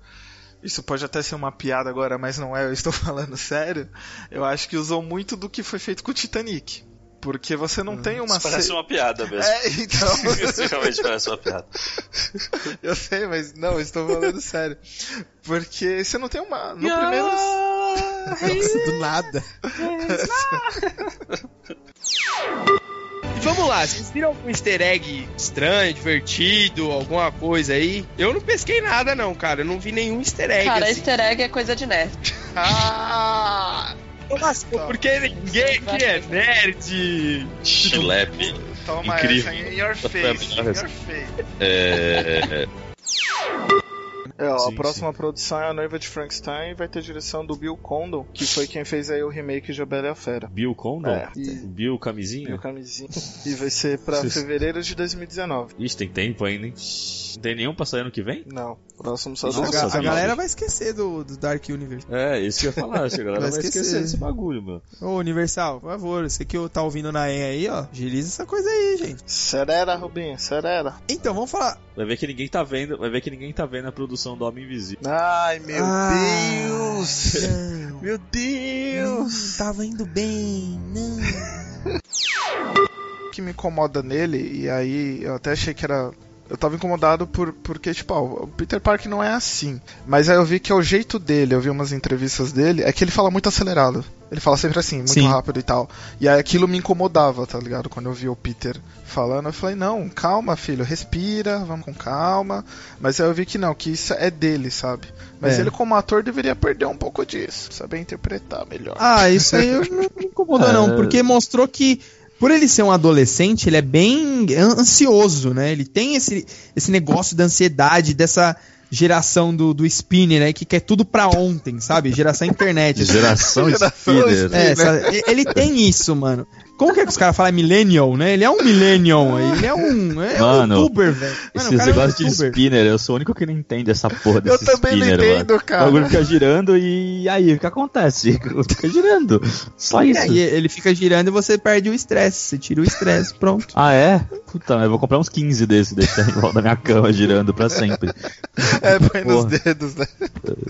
Isso pode até ser uma piada agora, mas não é, eu estou [LAUGHS] falando sério. Eu acho que usou muito do que foi feito com o Titanic. Porque você não tem uma Isso parece ce- uma piada mesmo. É, então. [LAUGHS] Isso realmente parece uma piada. Eu sei, mas não, eu estou falando sério. Porque você não tem uma. No primeiro. Nossa, do nada. E [LAUGHS] vamos lá, vocês viram algum easter egg estranho, divertido, alguma coisa aí? Eu não pesquei nada, não, cara. Eu não vi nenhum easter egg. Cara, assim. easter egg é coisa de nerd. [LAUGHS] Ah! Nossa, porque ninguém aqui é nerd. Schlepp. Toma Incrível. essa em your face, in melhor your resposta. face. É, [LAUGHS] É, ó, Sim, a próxima produção é a Noiva de Frankenstein e vai ter direção do Bill Condon, que foi quem fez aí o remake de A Bela e a Fera. Bill Condon? É. Bill Camisinha? Bill Camisinha. E vai ser pra [LAUGHS] fevereiro de 2019. Ixi, tem tempo ainda, hein? Não tem nenhum pra sair ano que vem? Não. Próximo só A, do ga- a galera vai esquecer do, do Dark Universe. É, isso que eu ia falar, a galera Vai vai esquecer esquecer. desse bagulho, mano. Ô, Universal, por favor, você que tá ouvindo na EN aí, ó, agiliza essa coisa aí, gente. Serera, Rubinho, serera. Então, vamos falar. Vai ver que ninguém tá vendo, vai ver que ninguém tá vendo a produção do Homem Invisível. Ai, meu Ah, Deus! não. Meu Deus! Não, tava indo bem, não. O que me incomoda nele, e aí eu até achei que era. Eu tava incomodado por, porque, tipo, ó, o Peter Parker não é assim. Mas aí eu vi que é o jeito dele, eu vi umas entrevistas dele, é que ele fala muito acelerado. Ele fala sempre assim, muito Sim. rápido e tal. E aí aquilo me incomodava, tá ligado? Quando eu vi o Peter falando, eu falei, não, calma, filho, respira, vamos com calma. Mas aí eu vi que não, que isso é dele, sabe? Mas É. ele, como ator, deveria perder um pouco disso. Saber interpretar melhor. Ah, isso aí eu não me incomodou, não, [LAUGHS] É. porque mostrou que. Por ele ser um adolescente, ele é bem an- ansioso, né? Ele tem esse, esse negócio da ansiedade, dessa geração do, do Spinner, né? Que quer tudo pra ontem, sabe? Geração internet. Geração [LAUGHS] Spinner. É, sabe? ele tem isso, mano. Como que é que os caras falam? É millennial, né? Ele é um millennial, ele é um, é um Mano, youtuber, velho. Mano, o Esse cara é um negócio de spinner, eu sou o único que não entende essa porra desse Eu também não spinner, entendo, mano. cara. O bagulho fica girando e aí, o que acontece? [LAUGHS] Fica girando. Só isso. É, ele fica girando e você perde o estresse. Você tira o estresse, pronto. Ah, é? Puta, eu vou comprar uns 15 desses, deixar em volta da minha cama girando pra sempre. É, põe nos dedos, né?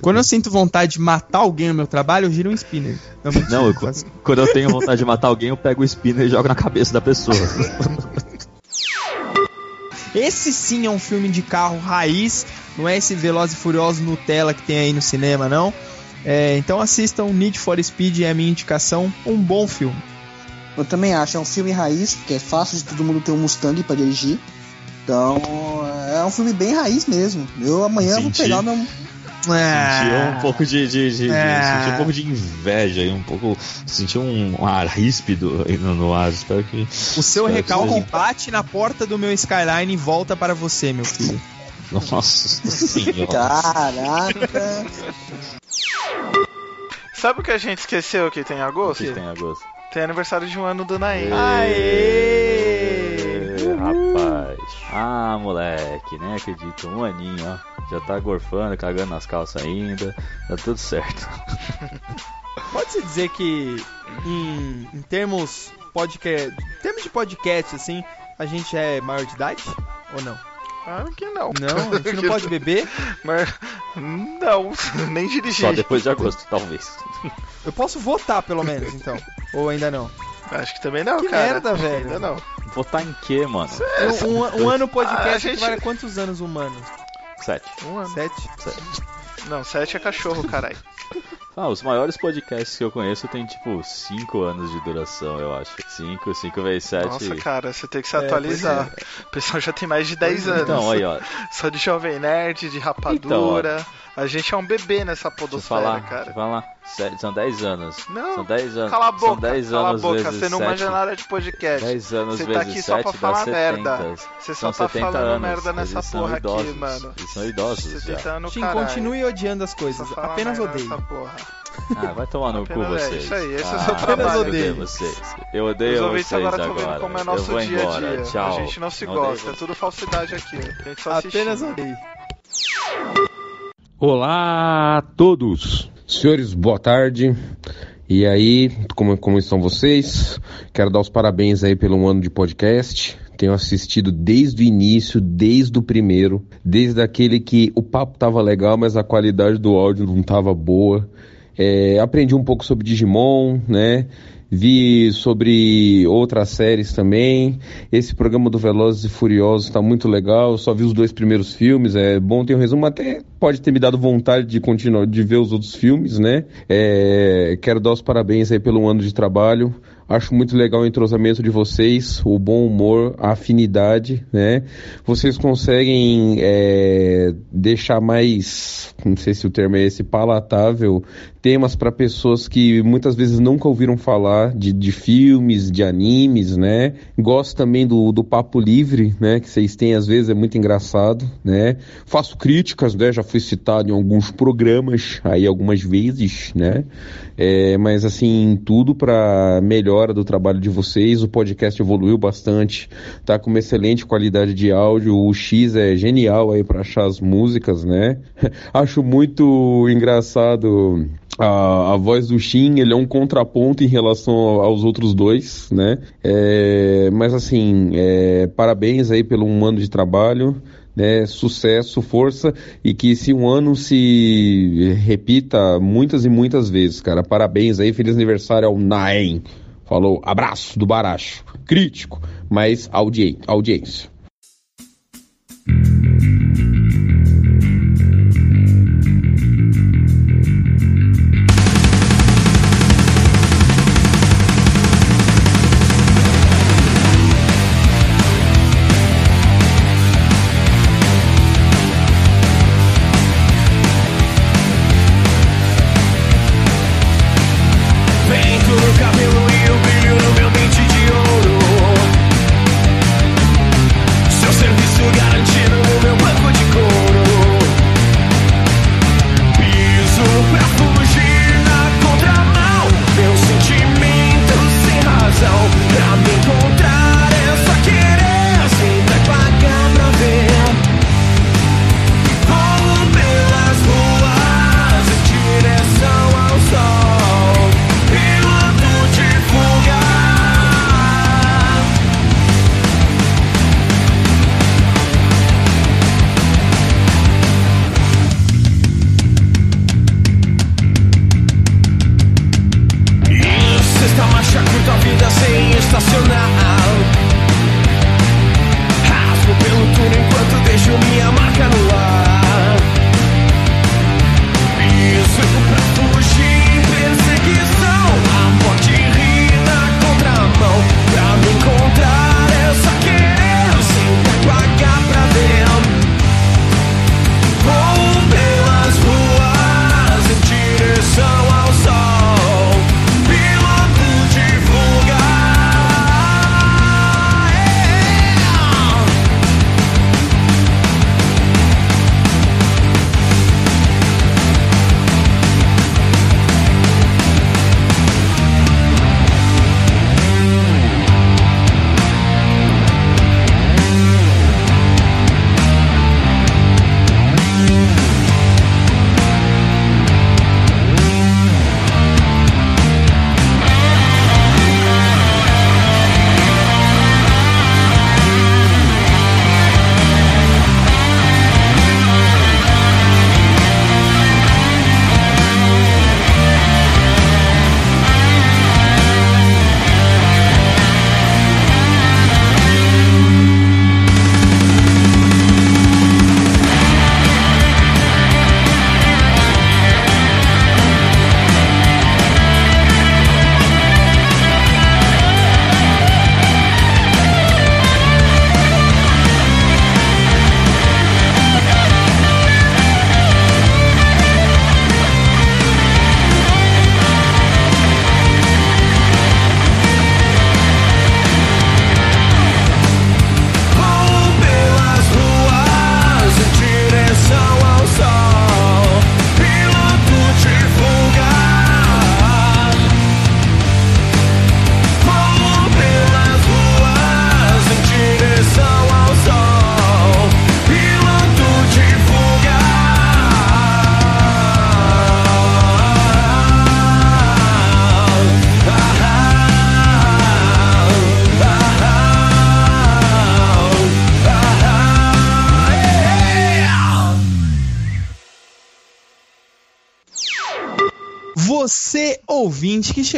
Quando eu sinto vontade de matar alguém no meu trabalho, eu giro um spinner. Não, Não, eu- quando eu tenho vontade de matar alguém, eu pego o spinner e jogo na cabeça da pessoa. [LAUGHS] Esse sim é um filme de carro raiz, não é esse Veloz e Furioso Nutella que tem aí no cinema, não. É, então assistam Need for Speed, é a minha indicação. Um bom filme. Eu também acho, é um filme raiz, porque é fácil de todo mundo ter um Mustang pra dirigir. Então, é um filme bem raiz mesmo. Eu amanhã vou Senti. pegar meu. Sentiu um pouco de, de, de- de- Ah. senti um pouco de inveja e um pouco. Senti um, um ar ríspido aí no, no ar. Espero que. O seu recalque seja- bate na porta do meu Skyline e volta para você, meu filho. Nossa senhora. Caraca! Sabe o que a gente esqueceu que tem O agosto? que tem em agosto? Tem aniversário de um ano do Naem. Ê, rapaz. Ah, moleque, nem acredito. Um aninho, ó. Já tá gorfando, cagando nas calças ainda. Tá tudo certo. [LAUGHS] Pode-se dizer que em, em termos podcast, em termos de podcast assim, a gente é maior de idade ou não? Claro que não. Não, a gente não [LAUGHS] pode beber. Mas não, [LAUGHS] nem dirigir. Só depois de agosto, talvez. Eu posso votar pelo menos, então. Ou ainda não? Acho que também não, Que cara. merda, velho. Ainda não. Votar em quê, mano? Um, um- um ano podcast Ah, a gente- a quantos anos humanos? Sete. Um ano. Sete? Não, sete é cachorro, caralho. [LAUGHS] Ah, os maiores podcasts que eu conheço tem tipo 5 anos de duração, eu acho. 5, 5 vezes 7. Nossa, cara, você tem que se É, atualizar. pois O pessoal já tem mais de 10 anos. Então, aí, ó. [LAUGHS] Só de Jovem Nerd, de Rapadura. a gente é um bebê nessa Deixa podosfera, falar, cara. deixa eu falar. São 10 anos. Não, São 10 anos. Cala a boca, São 10 cala a anos boca, vezes você não 7. manja nada de podcast. 10 anos Você tá aqui só 7 pra falar 70. merda. Você só São tá 70 falando anos. merda nessa porra aqui, idosos. mano. Eles são idosos Você já. tentando Tim, continue odiando as coisas. Apenas porra. Ah, vai tomar no cu Apenas- é vocês. isso aí, esse é o ah, seu trabalho. Eu odeio vocês. Eu odeio Os ouvintes vocês agora agora. como é eu nosso vou dia a embora. dia. Tchau. A gente não se Odeio gosta, é vocês. tudo falsidade aqui. A gente só assiste. Apenas odeie. Olá a todos, senhores, boa tarde. E aí, como, como estão vocês? Quero dar os parabéns aí pelo ano de podcast. Tenho assistido desde o início, desde o primeiro, desde aquele que o papo tava legal, mas a qualidade do áudio não tava boa. É, aprendi um pouco sobre Digimon, né? Vi sobre outras séries também. Esse programa do Velozes e Furiosos está muito legal. Eu só vi os dois primeiros filmes. É bom ter um resumo. Até pode ter me dado vontade de continuar de ver os outros filmes, né? É, quero dar os parabéns aí pelo ano de trabalho. Acho muito legal o entrosamento de vocês, o bom humor, a afinidade, né? Vocês conseguem é, deixar mais, não sei se o termo é esse, palatável, temas para pessoas que muitas vezes nunca ouviram falar de, de filmes, de animes, né? Gosto também do, do papo livre, né? Que vocês têm às vezes, é muito engraçado, né? Faço críticas, né? Já fui citado em alguns programas aí algumas vezes, né? É, mas assim, tudo para melhora do trabalho de vocês. O podcast evoluiu bastante, tá com uma excelente qualidade de áudio. O X é genial aí para achar as músicas, né? [LAUGHS] Acho muito engraçado a, a voz do Shin, ele é um contraponto em relação aos outros dois, né? É, mas assim, é, parabéns aí pelo um ano de trabalho. Né, sucesso, força e que esse um ano se repita muitas e muitas vezes, cara. Parabéns aí, feliz aniversário ao Naem. Falou, abraço do Baracho. Crítico, mas audi audiência.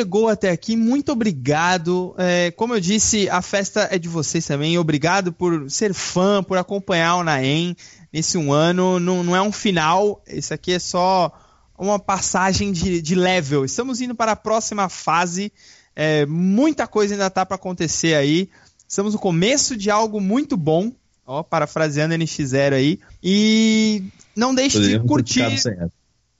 Chegou até aqui, muito obrigado. É, como eu disse, a festa é de vocês também. Obrigado por ser fã, por acompanhar o Naem nesse um ano. Não, não é um final, isso aqui é só uma passagem de, de level. Estamos indo para a próxima fase. É, muita coisa ainda tá para acontecer aí. Estamos no começo de algo muito bom. Ó, parafraseando NX0 aí. E não deixe de curtir.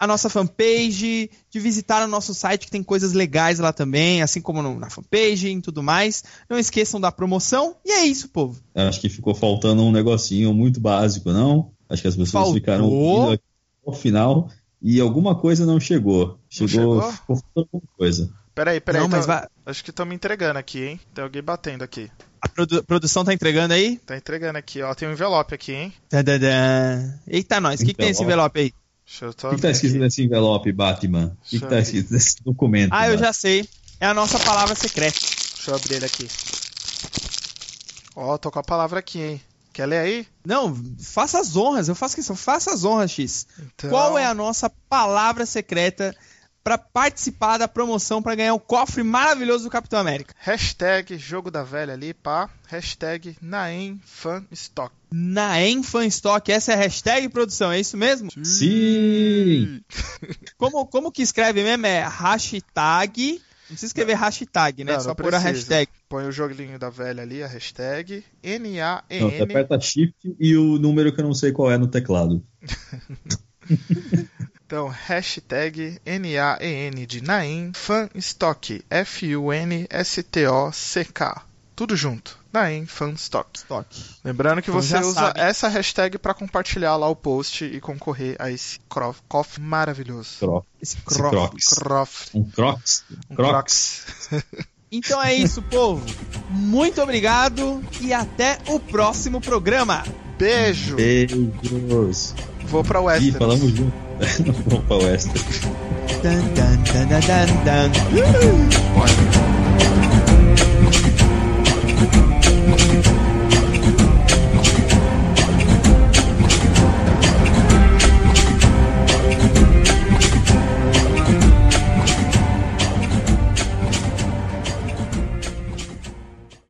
A nossa fanpage, de visitar o nosso site que tem coisas legais lá também, assim como no- na fanpage e tudo mais. Não esqueçam da promoção. E é isso, povo. Eu Acho que ficou faltando um negocinho muito básico, não? Acho que as pessoas Faltou. ficaram ouvindo aqui ao final e alguma coisa não chegou. Chegou, chegou? ficou faltando alguma coisa. Peraí, peraí. Não, mas então- vai- Acho que estão me entregando aqui, hein? Tem alguém batendo aqui. A produ- produção tá entregando aí? Tá entregando aqui, ó. Tem um envelope aqui, hein? Tadadã. Eita, nós. O que, que tem esse envelope aí? Deixa eu O que, que tá escrito nesse envelope, Batman? O que, que tá escrito nesse documento? Ah, eu Batman? já sei. É a nossa palavra secreta. Deixa eu abrir ele aqui. Ó, tô com a palavra aqui, hein? Quer ler aí? Não, faça as honras. Eu faço questão. Faça as honras, X. Então- Qual é a nossa palavra secreta para participar da promoção para ganhar o cofre maravilhoso do Capitão América? Hashtag jogo da velha ali, pá. Hashtag Naem Fan Stock. Naem Fanstock, essa é a hashtag produção, é isso mesmo? Sim! [LAUGHS] Como, como que escreve mesmo? É hashtag. Não precisa escrever hashtag, né? Não, Só não pôr a hashtag. Põe o joguinho da velha ali, a hashtag Não, você N-A-E-N. aperta Shift e o número que eu não sei qual é no teclado. [LAUGHS] Então, hashtag N-A-E-N de Naem Fanstock. F-U-N-S-T-O-C-K. Tudo junto. Naem Fanstock. Lembrando que Então você usa sabe. essa hashtag para compartilhar lá o post e concorrer a esse crof- cofre maravilhoso. Croc. Esse croc- Crocs. Crof. Um Crocs? Um Crocs. [LAUGHS] Então é isso, povo. Muito obrigado e até o próximo programa. Beijo. Beijos. Vou pra Ih, Westeros. falamos junto. [LAUGHS] Vamos pra Westeros.